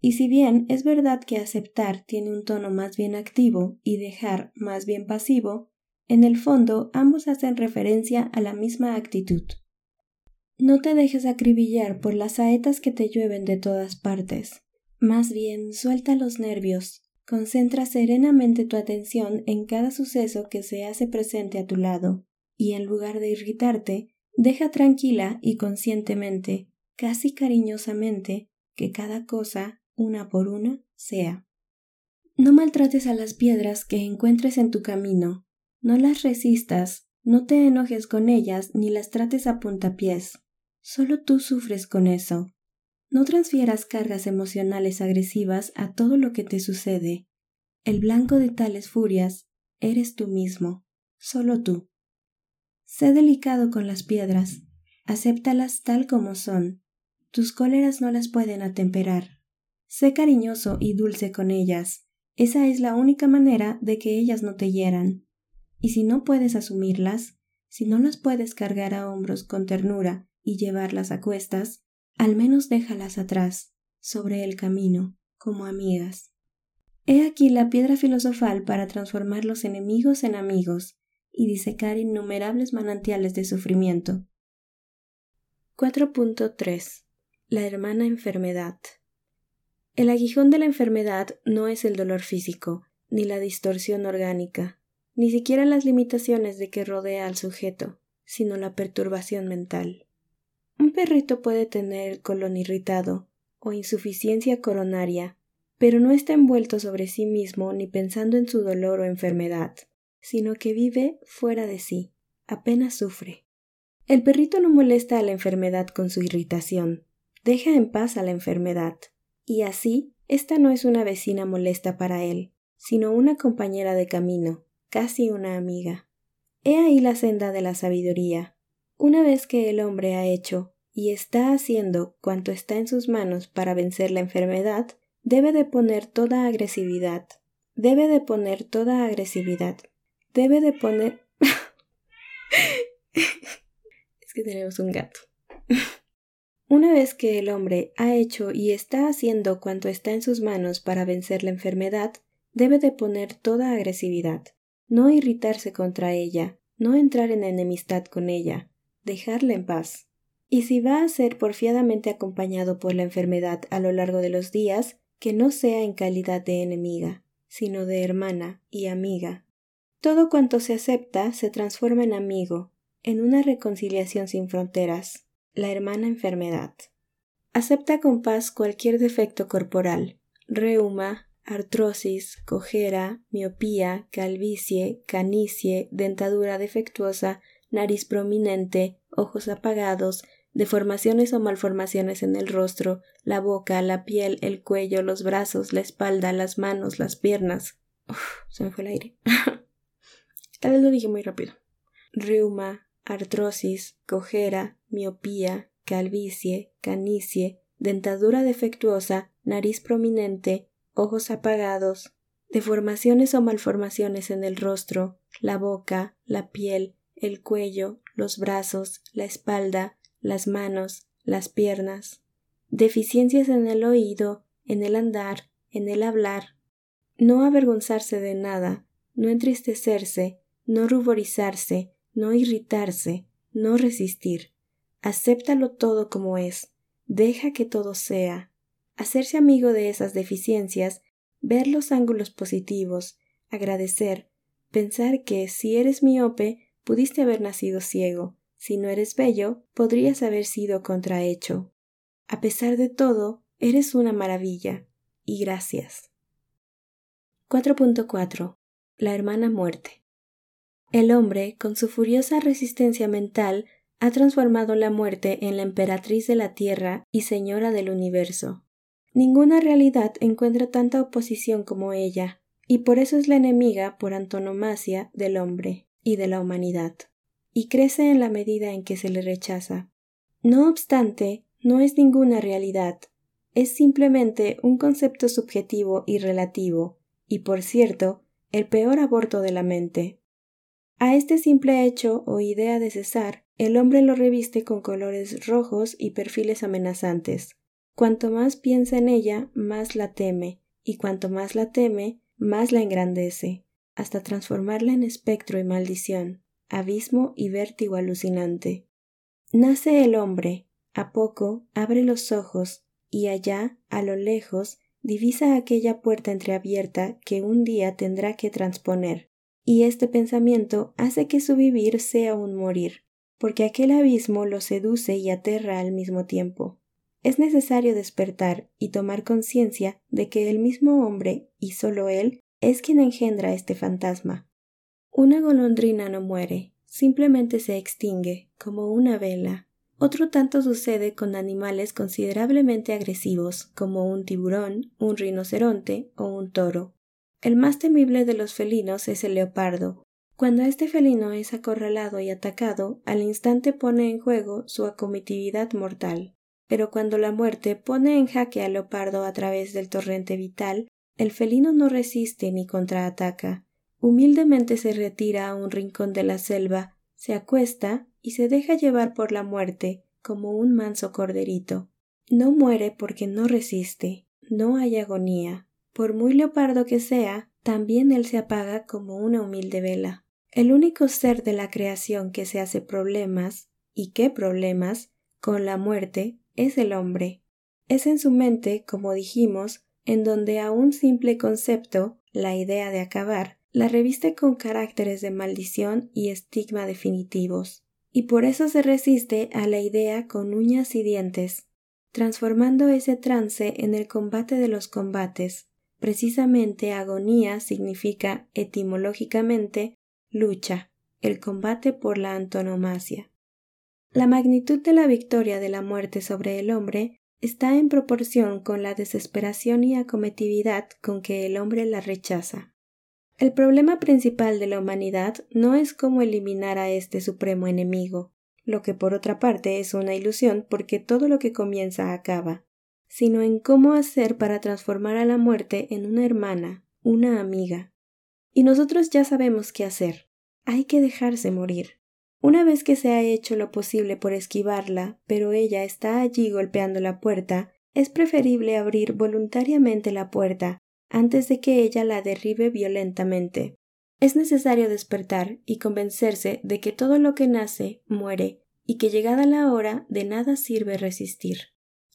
Y si bien es verdad que aceptar tiene un tono más bien activo y dejar más bien pasivo, en el fondo ambos hacen referencia a la misma actitud. No te dejes acribillar por las saetas que te llueven de todas partes. Más bien, suelta los nervios, concentra serenamente tu atención en cada suceso que se hace presente a tu lado, y en lugar de irritarte, deja tranquila y conscientemente, casi cariñosamente, que cada cosa, una por una, sea. No maltrates a las piedras que encuentres en tu camino, no las resistas, no te enojes con ellas ni las trates a puntapiés. Solo tú sufres con eso. No transfieras cargas emocionales agresivas a todo lo que te sucede. El blanco de tales furias eres tú mismo, solo tú. Sé delicado con las piedras, acéptalas tal como son. Tus cóleras no las pueden atemperar. Sé cariñoso y dulce con ellas. Esa es la única manera de que ellas no te hieran. Y si no puedes asumirlas, si no las puedes cargar a hombros con ternura y llevarlas a cuestas, al menos déjalas atrás, sobre el camino, como amigas. He aquí la piedra filosofal para transformar los enemigos en amigos y disecar innumerables manantiales de sufrimiento. 4.3 La hermana enfermedad. El aguijón de la enfermedad no es el dolor físico, ni la distorsión orgánica, ni siquiera las limitaciones de que rodea al sujeto, sino la perturbación mental. Un perrito puede tener el colon irritado o insuficiencia coronaria, pero no está envuelto sobre sí mismo ni pensando en su dolor o enfermedad, sino que vive fuera de sí, apenas sufre. El perrito no molesta a la enfermedad con su irritación, deja en paz a la enfermedad, y así esta no es una vecina molesta para él, sino una compañera de camino, casi una amiga. He ahí la senda de la sabiduría. Una vez que el hombre ha hecho y está haciendo cuanto está en sus manos para vencer la enfermedad, debe de poner toda agresividad. Debe de poner toda agresividad. Debe de poner... [LAUGHS] es que tenemos un gato. [LAUGHS] Una vez que el hombre ha hecho y está haciendo cuanto está en sus manos para vencer la enfermedad, debe de poner toda agresividad no irritarse contra ella, no entrar en enemistad con ella, dejarla en paz. Y si va a ser porfiadamente acompañado por la enfermedad a lo largo de los días, que no sea en calidad de enemiga, sino de hermana y amiga. Todo cuanto se acepta se transforma en amigo, en una reconciliación sin fronteras, la hermana enfermedad. Acepta con paz cualquier defecto corporal, reuma, artrosis, cojera, miopía, calvicie, canicie, dentadura defectuosa, nariz prominente, ojos apagados, deformaciones o malformaciones en el rostro, la boca, la piel, el cuello, los brazos, la espalda, las manos, las piernas. Uf, se me fue el aire. [LAUGHS] Tal vez lo dije muy rápido. Reuma, artrosis, cojera, miopía, calvicie, canicie, dentadura defectuosa, nariz prominente, ojos apagados, deformaciones o malformaciones en el rostro, la boca, la piel, el cuello, los brazos, la espalda, las manos, las piernas, deficiencias en el oído, en el andar, en el hablar, no avergonzarse de nada, no entristecerse, no ruborizarse, no irritarse, no resistir. Acéptalo todo como es, deja que todo sea. Hacerse amigo de esas deficiencias, ver los ángulos positivos, agradecer, pensar que si eres miope, pudiste haber nacido ciego, si no eres bello, podrías haber sido contrahecho. A pesar de todo, eres una maravilla. Y gracias. 4.4. La hermana muerte. El hombre, con su furiosa resistencia mental, ha transformado la muerte en la emperatriz de la tierra y señora del universo. Ninguna realidad encuentra tanta oposición como ella, y por eso es la enemiga por antonomasia del hombre y de la humanidad y crece en la medida en que se le rechaza. No obstante, no es ninguna realidad, es simplemente un concepto subjetivo y relativo, y por cierto, el peor aborto de la mente. A este simple hecho o idea de cesar, el hombre lo reviste con colores rojos y perfiles amenazantes. Cuanto más piensa en ella, más la teme, y cuanto más la teme, más la engrandece, hasta transformarla en espectro y maldición abismo y vértigo alucinante. Nace el hombre, a poco abre los ojos y allá, a lo lejos, divisa aquella puerta entreabierta que un día tendrá que transponer, y este pensamiento hace que su vivir sea un morir, porque aquel abismo lo seduce y aterra al mismo tiempo. Es necesario despertar y tomar conciencia de que el mismo hombre, y sólo él, es quien engendra este fantasma, una golondrina no muere, simplemente se extingue, como una vela. Otro tanto sucede con animales considerablemente agresivos, como un tiburón, un rinoceronte o un toro. El más temible de los felinos es el leopardo. Cuando este felino es acorralado y atacado, al instante pone en juego su acometividad mortal. Pero cuando la muerte pone en jaque al leopardo a través del torrente vital, el felino no resiste ni contraataca, humildemente se retira a un rincón de la selva, se acuesta y se deja llevar por la muerte como un manso corderito. No muere porque no resiste, no hay agonía. Por muy leopardo que sea, también él se apaga como una humilde vela. El único ser de la creación que se hace problemas, y qué problemas, con la muerte, es el hombre. Es en su mente, como dijimos, en donde a un simple concepto, la idea de acabar, la reviste con caracteres de maldición y estigma definitivos, y por eso se resiste a la idea con uñas y dientes, transformando ese trance en el combate de los combates. Precisamente agonía significa etimológicamente lucha, el combate por la antonomasia. La magnitud de la victoria de la muerte sobre el hombre está en proporción con la desesperación y acometividad con que el hombre la rechaza. El problema principal de la humanidad no es cómo eliminar a este supremo enemigo, lo que por otra parte es una ilusión porque todo lo que comienza acaba, sino en cómo hacer para transformar a la muerte en una hermana, una amiga. Y nosotros ya sabemos qué hacer. Hay que dejarse morir. Una vez que se ha hecho lo posible por esquivarla, pero ella está allí golpeando la puerta, es preferible abrir voluntariamente la puerta antes de que ella la derribe violentamente. Es necesario despertar y convencerse de que todo lo que nace muere y que llegada la hora de nada sirve resistir.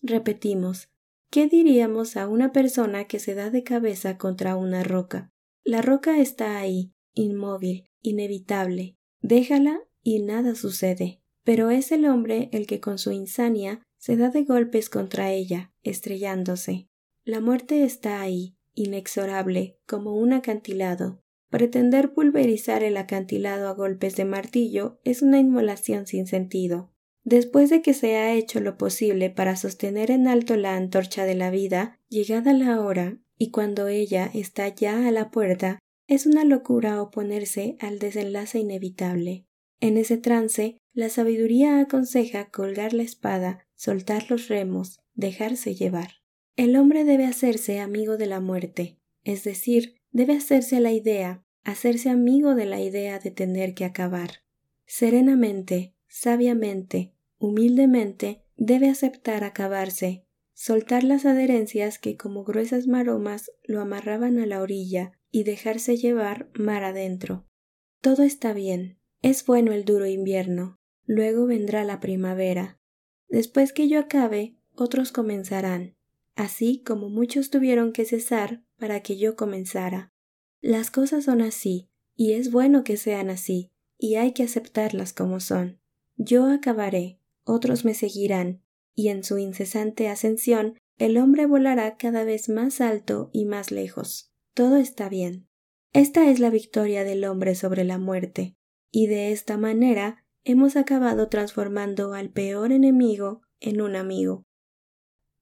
Repetimos, ¿qué diríamos a una persona que se da de cabeza contra una roca? La roca está ahí, inmóvil, inevitable. Déjala y nada sucede. Pero es el hombre el que con su insania se da de golpes contra ella, estrellándose. La muerte está ahí, inexorable, como un acantilado. Pretender pulverizar el acantilado a golpes de martillo es una inmolación sin sentido. Después de que se ha hecho lo posible para sostener en alto la antorcha de la vida, llegada la hora, y cuando ella está ya a la puerta, es una locura oponerse al desenlace inevitable. En ese trance, la sabiduría aconseja colgar la espada, soltar los remos, dejarse llevar. El hombre debe hacerse amigo de la muerte, es decir, debe hacerse la idea, hacerse amigo de la idea de tener que acabar. Serenamente, sabiamente, humildemente, debe aceptar acabarse, soltar las adherencias que como gruesas maromas lo amarraban a la orilla y dejarse llevar mar adentro. Todo está bien. Es bueno el duro invierno. Luego vendrá la primavera. Después que yo acabe, otros comenzarán, así como muchos tuvieron que cesar para que yo comenzara. Las cosas son así, y es bueno que sean así, y hay que aceptarlas como son. Yo acabaré, otros me seguirán, y en su incesante ascensión el hombre volará cada vez más alto y más lejos. Todo está bien. Esta es la victoria del hombre sobre la muerte, y de esta manera hemos acabado transformando al peor enemigo en un amigo.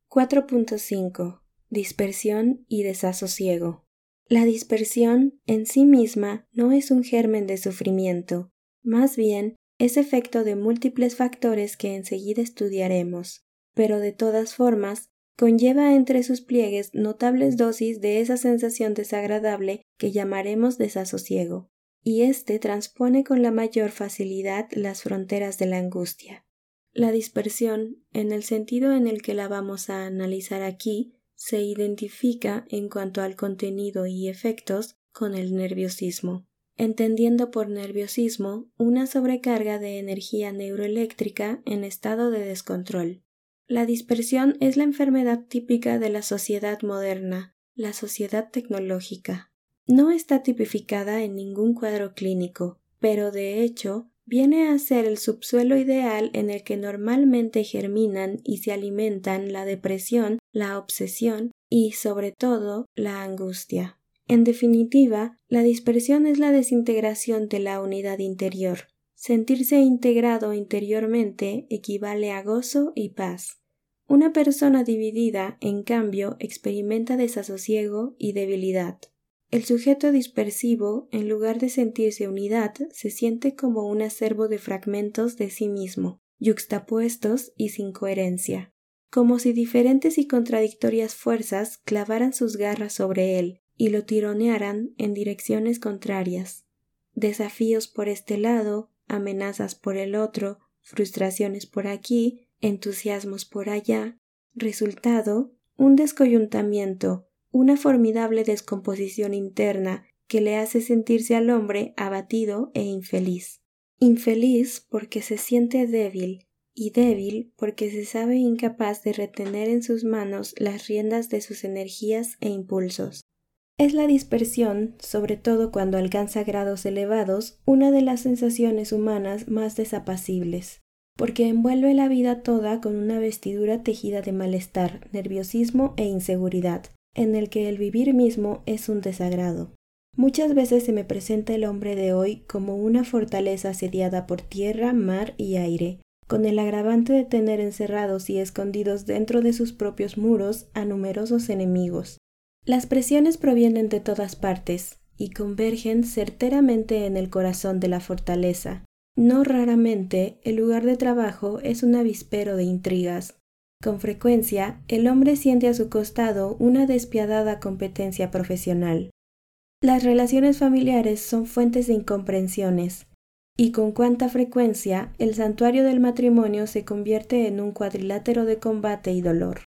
4.5. Dispersión y desasosiego. La dispersión en sí misma no es un germen de sufrimiento, más bien es efecto de múltiples factores que enseguida estudiaremos, pero de todas formas conlleva entre sus pliegues notables dosis de esa sensación desagradable que llamaremos desasosiego, y éste transpone con la mayor facilidad las fronteras de la angustia. La dispersión, en el sentido en el que la vamos a analizar aquí, se identifica en cuanto al contenido y efectos con el nerviosismo, entendiendo por nerviosismo una sobrecarga de energía neuroeléctrica en estado de descontrol. La dispersión es la enfermedad típica de la sociedad moderna, la sociedad tecnológica. No está tipificada en ningún cuadro clínico, pero de hecho viene a ser el subsuelo ideal en el que normalmente germinan y se alimentan la depresión, la obsesión y, sobre todo, la angustia. En definitiva, la dispersión es la desintegración de la unidad interior, Sentirse integrado interiormente equivale a gozo y paz. Una persona dividida, en cambio, experimenta desasosiego y debilidad. El sujeto dispersivo, en lugar de sentirse unidad, se siente como un acervo de fragmentos de sí mismo, yuxtapuestos y sin coherencia, como si diferentes y contradictorias fuerzas clavaran sus garras sobre él y lo tironearan en direcciones contrarias. Desafíos por este lado, amenazas por el otro, frustraciones por aquí, entusiasmos por allá, resultado, un descoyuntamiento, una formidable descomposición interna que le hace sentirse al hombre abatido e infeliz. Infeliz porque se siente débil, y débil porque se sabe incapaz de retener en sus manos las riendas de sus energías e impulsos. Es la dispersión, sobre todo cuando alcanza grados elevados, una de las sensaciones humanas más desapacibles, porque envuelve la vida toda con una vestidura tejida de malestar, nerviosismo e inseguridad, en el que el vivir mismo es un desagrado. Muchas veces se me presenta el hombre de hoy como una fortaleza asediada por tierra, mar y aire, con el agravante de tener encerrados y escondidos dentro de sus propios muros a numerosos enemigos, las presiones provienen de todas partes y convergen certeramente en el corazón de la fortaleza. No raramente el lugar de trabajo es un avispero de intrigas. Con frecuencia el hombre siente a su costado una despiadada competencia profesional. Las relaciones familiares son fuentes de incomprensiones, y con cuánta frecuencia el santuario del matrimonio se convierte en un cuadrilátero de combate y dolor.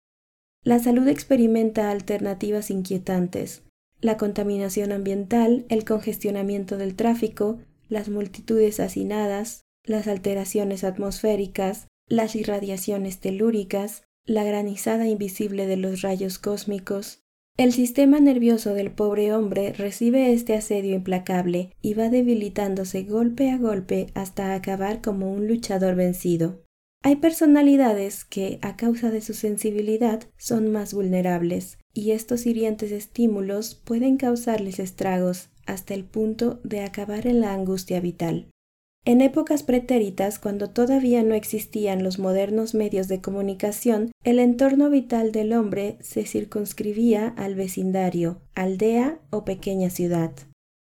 La salud experimenta alternativas inquietantes. La contaminación ambiental, el congestionamiento del tráfico, las multitudes hacinadas, las alteraciones atmosféricas, las irradiaciones telúricas, la granizada invisible de los rayos cósmicos. El sistema nervioso del pobre hombre recibe este asedio implacable y va debilitándose golpe a golpe hasta acabar como un luchador vencido. Hay personalidades que, a causa de su sensibilidad, son más vulnerables, y estos hirientes estímulos pueden causarles estragos hasta el punto de acabar en la angustia vital. En épocas pretéritas, cuando todavía no existían los modernos medios de comunicación, el entorno vital del hombre se circunscribía al vecindario, aldea o pequeña ciudad.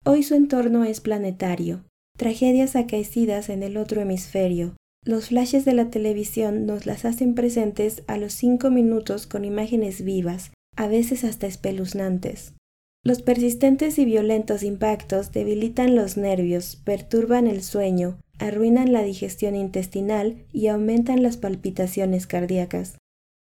Hoy su entorno es planetario. Tragedias acaecidas en el otro hemisferio, Los flashes de la televisión nos las hacen presentes a los cinco minutos con imágenes vivas, a veces hasta espeluznantes. Los persistentes y violentos impactos debilitan los nervios, perturban el sueño, arruinan la digestión intestinal y aumentan las palpitaciones cardíacas.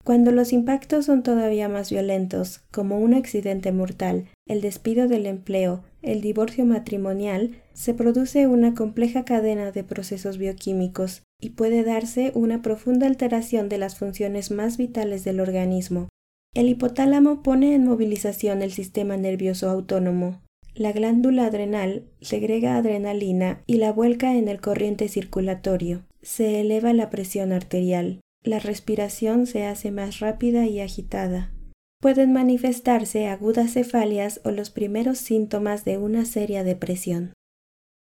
Cuando los impactos son todavía más violentos, como un accidente mortal, el despido del empleo, el divorcio matrimonial, se produce una compleja cadena de procesos bioquímicos y puede darse una profunda alteración de las funciones más vitales del organismo. El hipotálamo pone en movilización el sistema nervioso autónomo. La glándula adrenal segrega adrenalina y la vuelca en el corriente circulatorio. Se eleva la presión arterial. La respiración se hace más rápida y agitada. Pueden manifestarse agudas cefalias o los primeros síntomas de una seria depresión.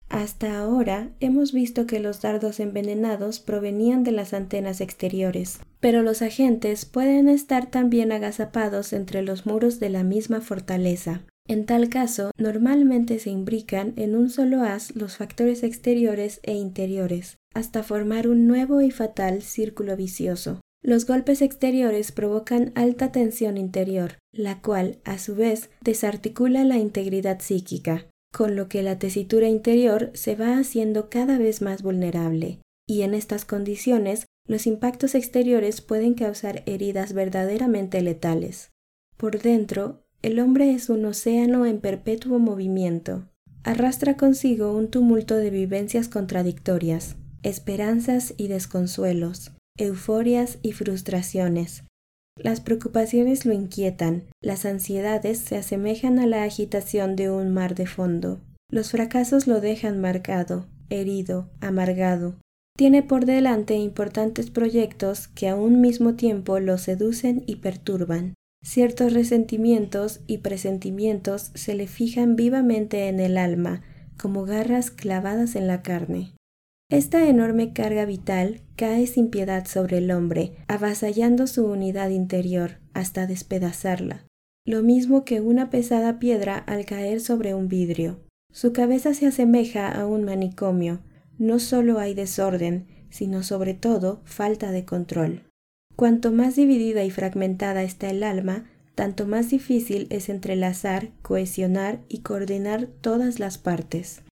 Hasta ahora hemos visto que los dardos envenenados provenían de las antenas exteriores, pero los agentes pueden estar también agazapados entre los muros de la misma fortaleza. En tal caso, normalmente se imbrican en un solo haz los factores exteriores e interiores, hasta formar un nuevo y fatal círculo vicioso. Los golpes exteriores provocan alta tensión interior, la cual, a su vez, desarticula la integridad psíquica, con lo que la tesitura interior se va haciendo cada vez más vulnerable, y en estas condiciones los impactos exteriores pueden causar heridas verdaderamente letales. Por dentro, el hombre es un océano en perpetuo movimiento. Arrastra consigo un tumulto de vivencias contradictorias, esperanzas y desconsuelos, euforias y frustraciones, las preocupaciones lo inquietan, las ansiedades se asemejan a la agitación de un mar de fondo. Los fracasos lo dejan marcado, herido, amargado. Tiene por delante importantes proyectos que a un mismo tiempo lo seducen y perturban. Ciertos resentimientos y presentimientos se le fijan vivamente en el alma, como garras clavadas en la carne. Esta enorme carga vital cae sin piedad sobre el hombre, avasallando su unidad interior hasta despedazarla, lo mismo que una pesada piedra al caer sobre un vidrio. Su cabeza se asemeja a un manicomio. No solo hay desorden, sino sobre todo falta de control. Cuanto más dividida y fragmentada está el alma, tanto más difícil es entrelazar, cohesionar y coordinar todas las partes.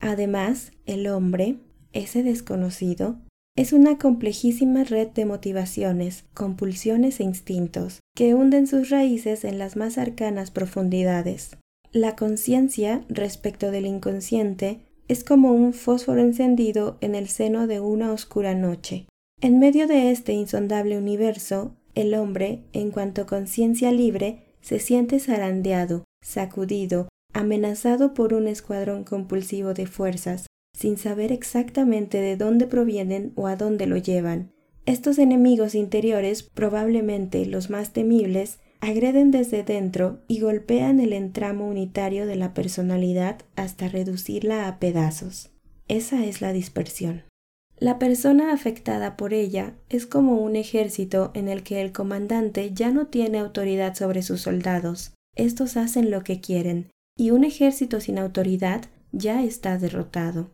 Además, el hombre, ese desconocido es una complejísima red de motivaciones, compulsiones e instintos que hunden sus raíces en las más arcanas profundidades. La conciencia respecto del inconsciente es como un fósforo encendido en el seno de una oscura noche. En medio de este insondable universo, el hombre, en cuanto conciencia libre, se siente zarandeado, sacudido, amenazado por un escuadrón compulsivo de fuerzas, sin saber exactamente de dónde provienen o a dónde lo llevan. Estos enemigos interiores, probablemente los más temibles, agreden desde dentro y golpean el entramo unitario de la personalidad hasta reducirla a pedazos. Esa es la dispersión. La persona afectada por ella es como un ejército en el que el comandante ya no tiene autoridad sobre sus soldados. Estos hacen lo que quieren, y un ejército sin autoridad ya está derrotado.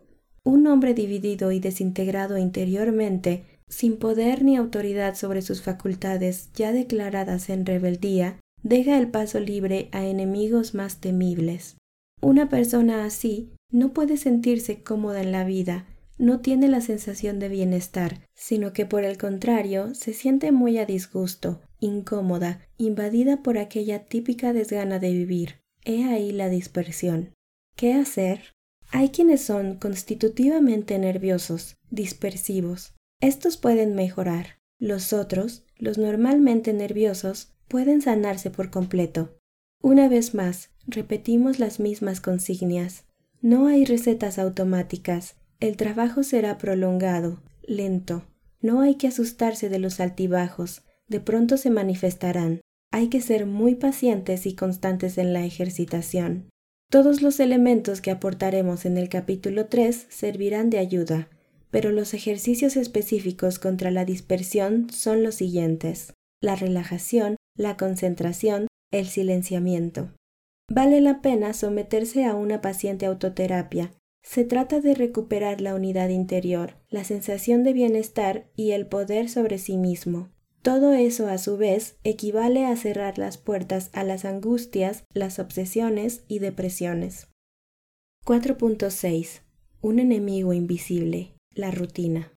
Un hombre dividido y desintegrado interiormente, sin poder ni autoridad sobre sus facultades ya declaradas en rebeldía, deja el paso libre a enemigos más temibles. Una persona así no puede sentirse cómoda en la vida, no tiene la sensación de bienestar, sino que por el contrario se siente muy a disgusto, incómoda, invadida por aquella típica desgana de vivir. He ahí la dispersión. ¿Qué hacer? Hay quienes son constitutivamente nerviosos, dispersivos. Estos pueden mejorar. Los otros, los normalmente nerviosos, pueden sanarse por completo. Una vez más, repetimos las mismas consignias. No hay recetas automáticas. El trabajo será prolongado, lento. No hay que asustarse de los altibajos. De pronto se manifestarán. Hay que ser muy pacientes y constantes en la ejercitación. Todos los elementos que aportaremos en el capítulo 3 servirán de ayuda, pero los ejercicios específicos contra la dispersión son los siguientes. La relajación, la concentración, el silenciamiento. Vale la pena someterse a una paciente autoterapia. Se trata de recuperar la unidad interior, la sensación de bienestar y el poder sobre sí mismo. Todo eso a su vez equivale a cerrar las puertas a las angustias, las obsesiones y depresiones. 4.6. Un enemigo invisible, la rutina.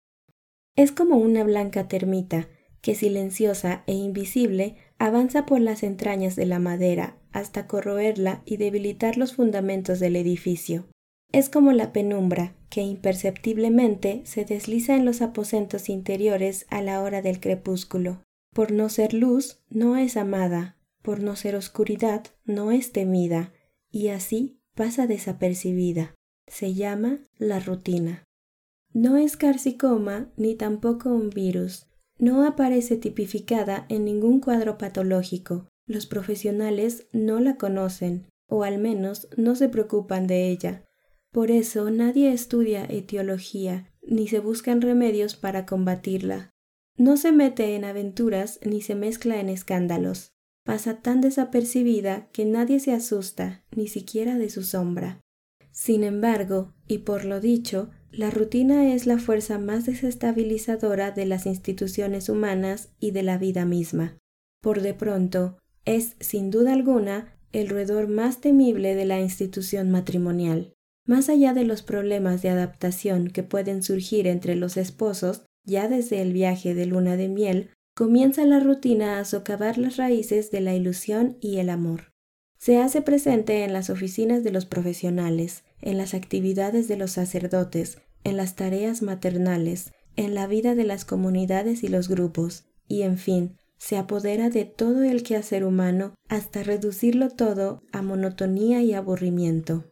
Es como una blanca termita que silenciosa e invisible avanza por las entrañas de la madera hasta corroerla y debilitar los fundamentos del edificio. Es como la penumbra que imperceptiblemente se desliza en los aposentos interiores a la hora del crepúsculo. Por no ser luz, no es amada, por no ser oscuridad, no es temida, y así pasa desapercibida. Se llama la rutina. No es carcicoma ni tampoco un virus. No aparece tipificada en ningún cuadro patológico. Los profesionales no la conocen, o al menos no se preocupan de ella. Por eso nadie estudia etiología, ni se buscan remedios para combatirla. No se mete en aventuras ni se mezcla en escándalos. Pasa tan desapercibida que nadie se asusta, ni siquiera de su sombra. Sin embargo, y por lo dicho, la rutina es la fuerza más desestabilizadora de las instituciones humanas y de la vida misma. Por de pronto, es, sin duda alguna, el roedor más temible de la institución matrimonial. Más allá de los problemas de adaptación que pueden surgir entre los esposos, ya desde el viaje de luna de miel, comienza la rutina a socavar las raíces de la ilusión y el amor. Se hace presente en las oficinas de los profesionales, en las actividades de los sacerdotes, en las tareas maternales, en la vida de las comunidades y los grupos, y en fin, se apodera de todo el quehacer humano hasta reducirlo todo a monotonía y aburrimiento.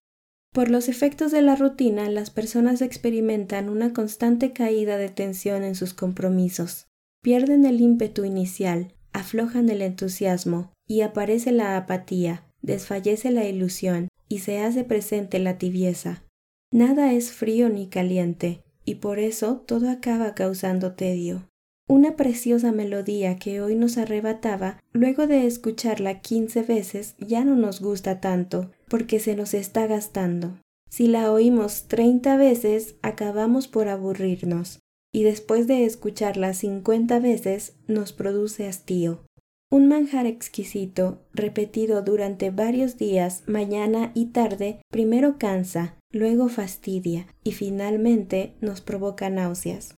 Por los efectos de la rutina, las personas experimentan una constante caída de tensión en sus compromisos, pierden el ímpetu inicial, aflojan el entusiasmo y aparece la apatía, desfallece la ilusión y se hace presente la tibieza. Nada es frío ni caliente, y por eso todo acaba causando tedio. Una preciosa melodía que hoy nos arrebataba, luego de escucharla quince veces, ya no nos gusta tanto, porque se nos está gastando. Si la oímos treinta veces, acabamos por aburrirnos, y después de escucharla cincuenta veces, nos produce hastío. Un manjar exquisito, repetido durante varios días, mañana y tarde, primero cansa, luego fastidia y finalmente nos provoca náuseas.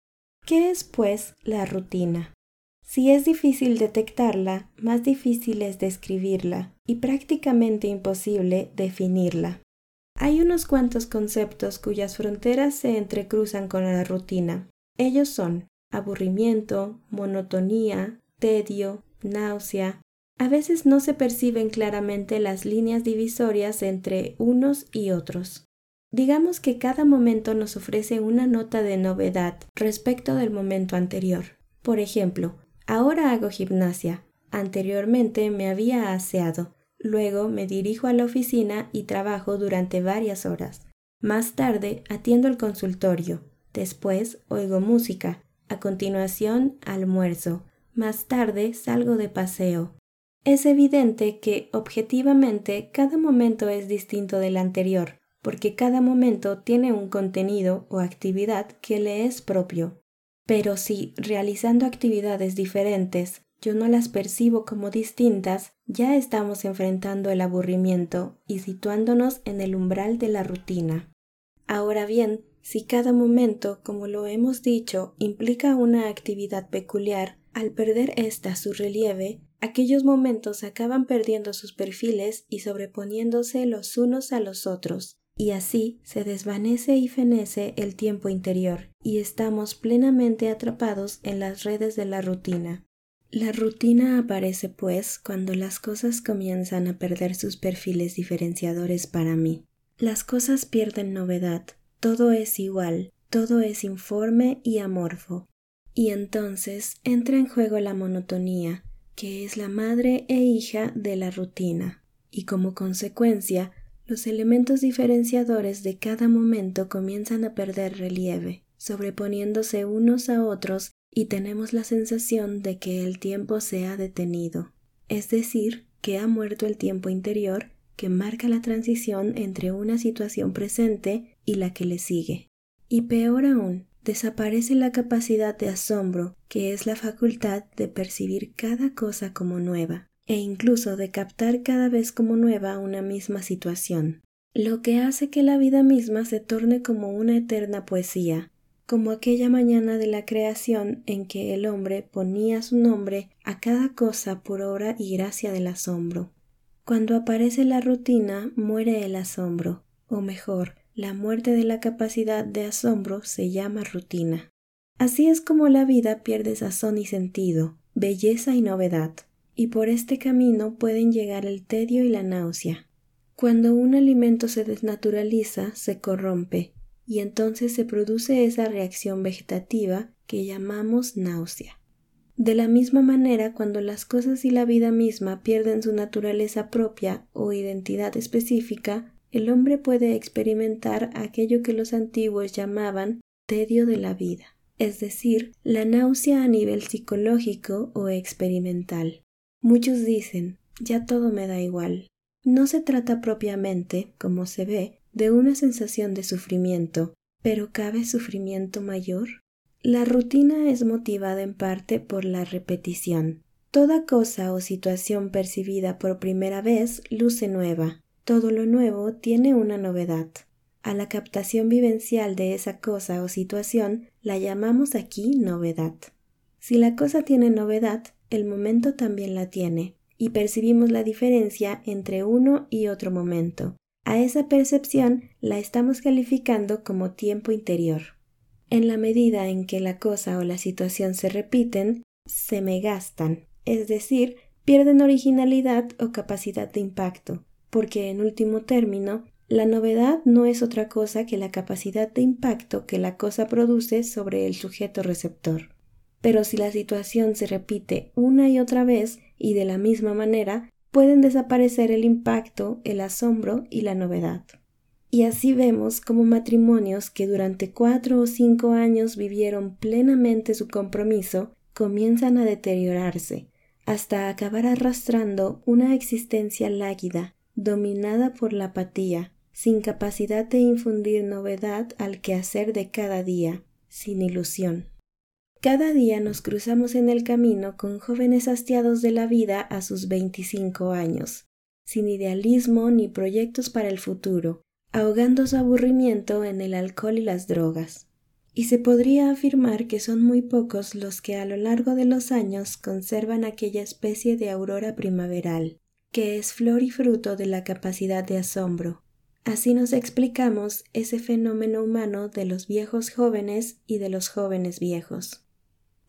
¿Qué es, pues, la rutina? Si es difícil detectarla, más difícil es describirla y prácticamente imposible definirla. Hay unos cuantos conceptos cuyas fronteras se entrecruzan con la rutina. Ellos son aburrimiento, monotonía, tedio, náusea. A veces no se perciben claramente las líneas divisorias entre unos y otros. Digamos que cada momento nos ofrece una nota de novedad respecto del momento anterior. Por ejemplo, ahora hago gimnasia. Anteriormente me había aseado. Luego me dirijo a la oficina y trabajo durante varias horas. Más tarde atiendo el consultorio. Después oigo música. A continuación almuerzo. Más tarde salgo de paseo. Es evidente que, objetivamente, cada momento es distinto del anterior porque cada momento tiene un contenido o actividad que le es propio. Pero si, realizando actividades diferentes, yo no las percibo como distintas, ya estamos enfrentando el aburrimiento y situándonos en el umbral de la rutina. Ahora bien, si cada momento, como lo hemos dicho, implica una actividad peculiar, al perder ésta su relieve, aquellos momentos acaban perdiendo sus perfiles y sobreponiéndose los unos a los otros, y así se desvanece y fenece el tiempo interior, y estamos plenamente atrapados en las redes de la rutina. La rutina aparece, pues, cuando las cosas comienzan a perder sus perfiles diferenciadores para mí. Las cosas pierden novedad, todo es igual, todo es informe y amorfo. Y entonces entra en juego la monotonía, que es la madre e hija de la rutina, y como consecuencia los elementos diferenciadores de cada momento comienzan a perder relieve, sobreponiéndose unos a otros y tenemos la sensación de que el tiempo se ha detenido, es decir, que ha muerto el tiempo interior que marca la transición entre una situación presente y la que le sigue. Y peor aún, desaparece la capacidad de asombro, que es la facultad de percibir cada cosa como nueva, e incluso de captar cada vez como nueva una misma situación, lo que hace que la vida misma se torne como una eterna poesía, como aquella mañana de la creación en que el hombre ponía su nombre a cada cosa por obra y gracia del asombro. Cuando aparece la rutina, muere el asombro, o mejor, la muerte de la capacidad de asombro se llama rutina. Así es como la vida pierde sazón y sentido, belleza y novedad, y por este camino pueden llegar el tedio y la náusea. Cuando un alimento se desnaturaliza, se corrompe, y entonces se produce esa reacción vegetativa que llamamos náusea. De la misma manera, cuando las cosas y la vida misma pierden su naturaleza propia o identidad específica, el hombre puede experimentar aquello que los antiguos llamaban tedio de la vida, es decir, la náusea a nivel psicológico o experimental. Muchos dicen, ya todo me da igual. No se trata propiamente, como se ve, de una sensación de sufrimiento, pero ¿cabe sufrimiento mayor? La rutina es motivada en parte por la repetición. Toda cosa o situación percibida por primera vez luce nueva, todo lo nuevo tiene una novedad. A la captación vivencial de esa cosa o situación la llamamos aquí novedad. Si la cosa tiene novedad, el momento también la tiene, y percibimos la diferencia entre uno y otro momento. A esa percepción la estamos calificando como tiempo interior. En la medida en que la cosa o la situación se repiten, se me gastan, es decir, pierden originalidad o capacidad de impacto, porque en último término, la novedad no es otra cosa que la capacidad de impacto que la cosa produce sobre el sujeto receptor. Pero si la situación se repite una y otra vez y de la misma manera, pueden desaparecer el impacto, el asombro y la novedad. Y así vemos como matrimonios que durante cuatro o cinco años vivieron plenamente su compromiso comienzan a deteriorarse, hasta acabar arrastrando una existencia láguida, dominada por la apatía, sin capacidad de infundir novedad al quehacer de cada día, sin ilusión. Cada día nos cruzamos en el camino con jóvenes hastiados de la vida a sus veinticinco años, sin idealismo ni proyectos para el futuro, ahogando su aburrimiento en el alcohol y las drogas. Y se podría afirmar que son muy pocos los que a lo largo de los años conservan aquella especie de aurora primaveral, que es flor y fruto de la capacidad de asombro. Así nos explicamos ese fenómeno humano de los viejos jóvenes y de los jóvenes viejos.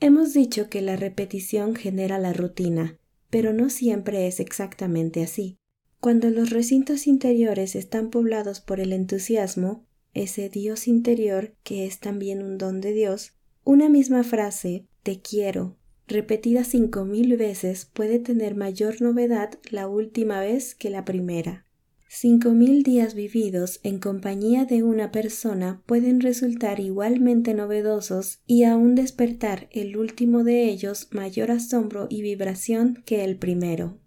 Hemos dicho que la repetición genera la rutina, pero no siempre es exactamente así. Cuando los recintos interiores están poblados por el entusiasmo, ese Dios interior que es también un don de Dios, una misma frase, te quiero, repetida cinco mil veces puede tener mayor novedad la última vez que la primera. Cinco mil días vividos en compañía de una persona pueden resultar igualmente novedosos y aún despertar el último de ellos mayor asombro y vibración que el primero.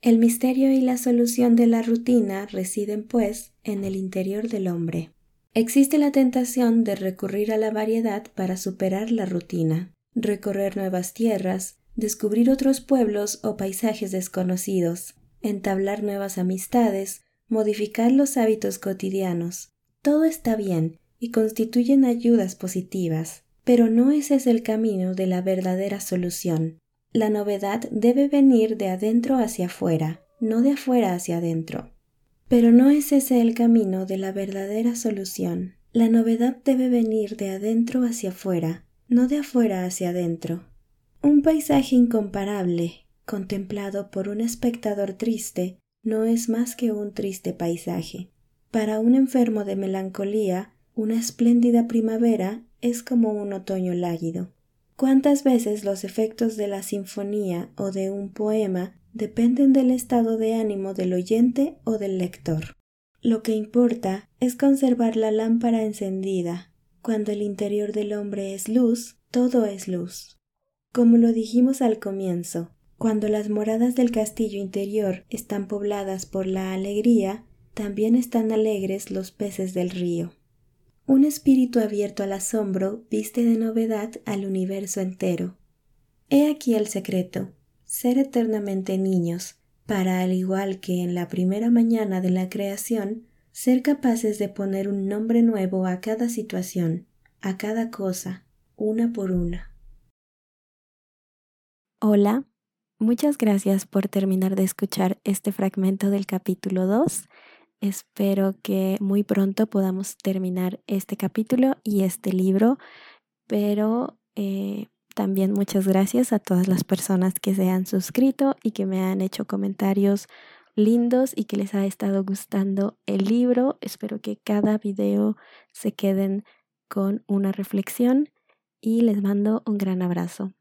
El misterio y la solución de la rutina residen, pues, en el interior del hombre. Existe la tentación de recurrir a la variedad para superar la rutina recorrer nuevas tierras, descubrir otros pueblos o paisajes desconocidos, entablar nuevas amistades, modificar los hábitos cotidianos. Todo está bien y constituyen ayudas positivas, pero no ese es el camino de la verdadera solución. La novedad debe venir de adentro hacia afuera, no de afuera hacia adentro. Pero no es ese el camino de la verdadera solución. La novedad debe venir de adentro hacia afuera, no de afuera hacia adentro. Un paisaje incomparable, contemplado por un espectador triste, no es más que un triste paisaje. Para un enfermo de melancolía, una espléndida primavera es como un otoño láguido. ¿Cuántas veces los efectos de la sinfonía o de un poema dependen del estado de ánimo del oyente o del lector? Lo que importa es conservar la lámpara encendida, cuando el interior del hombre es luz, todo es luz. Como lo dijimos al comienzo, cuando las moradas del castillo interior están pobladas por la alegría, también están alegres los peces del río. Un espíritu abierto al asombro viste de novedad al universo entero. He aquí el secreto, ser eternamente niños, para al igual que en la primera mañana de la creación, ser capaces de poner un nombre nuevo a cada situación, a cada cosa, una por una. Hola, muchas gracias por terminar de escuchar este fragmento del capítulo 2. Espero que muy pronto podamos terminar este capítulo y este libro, pero eh, también muchas gracias a todas las personas que se han suscrito y que me han hecho comentarios lindos y que les ha estado gustando el libro. Espero que cada video se queden con una reflexión y les mando un gran abrazo.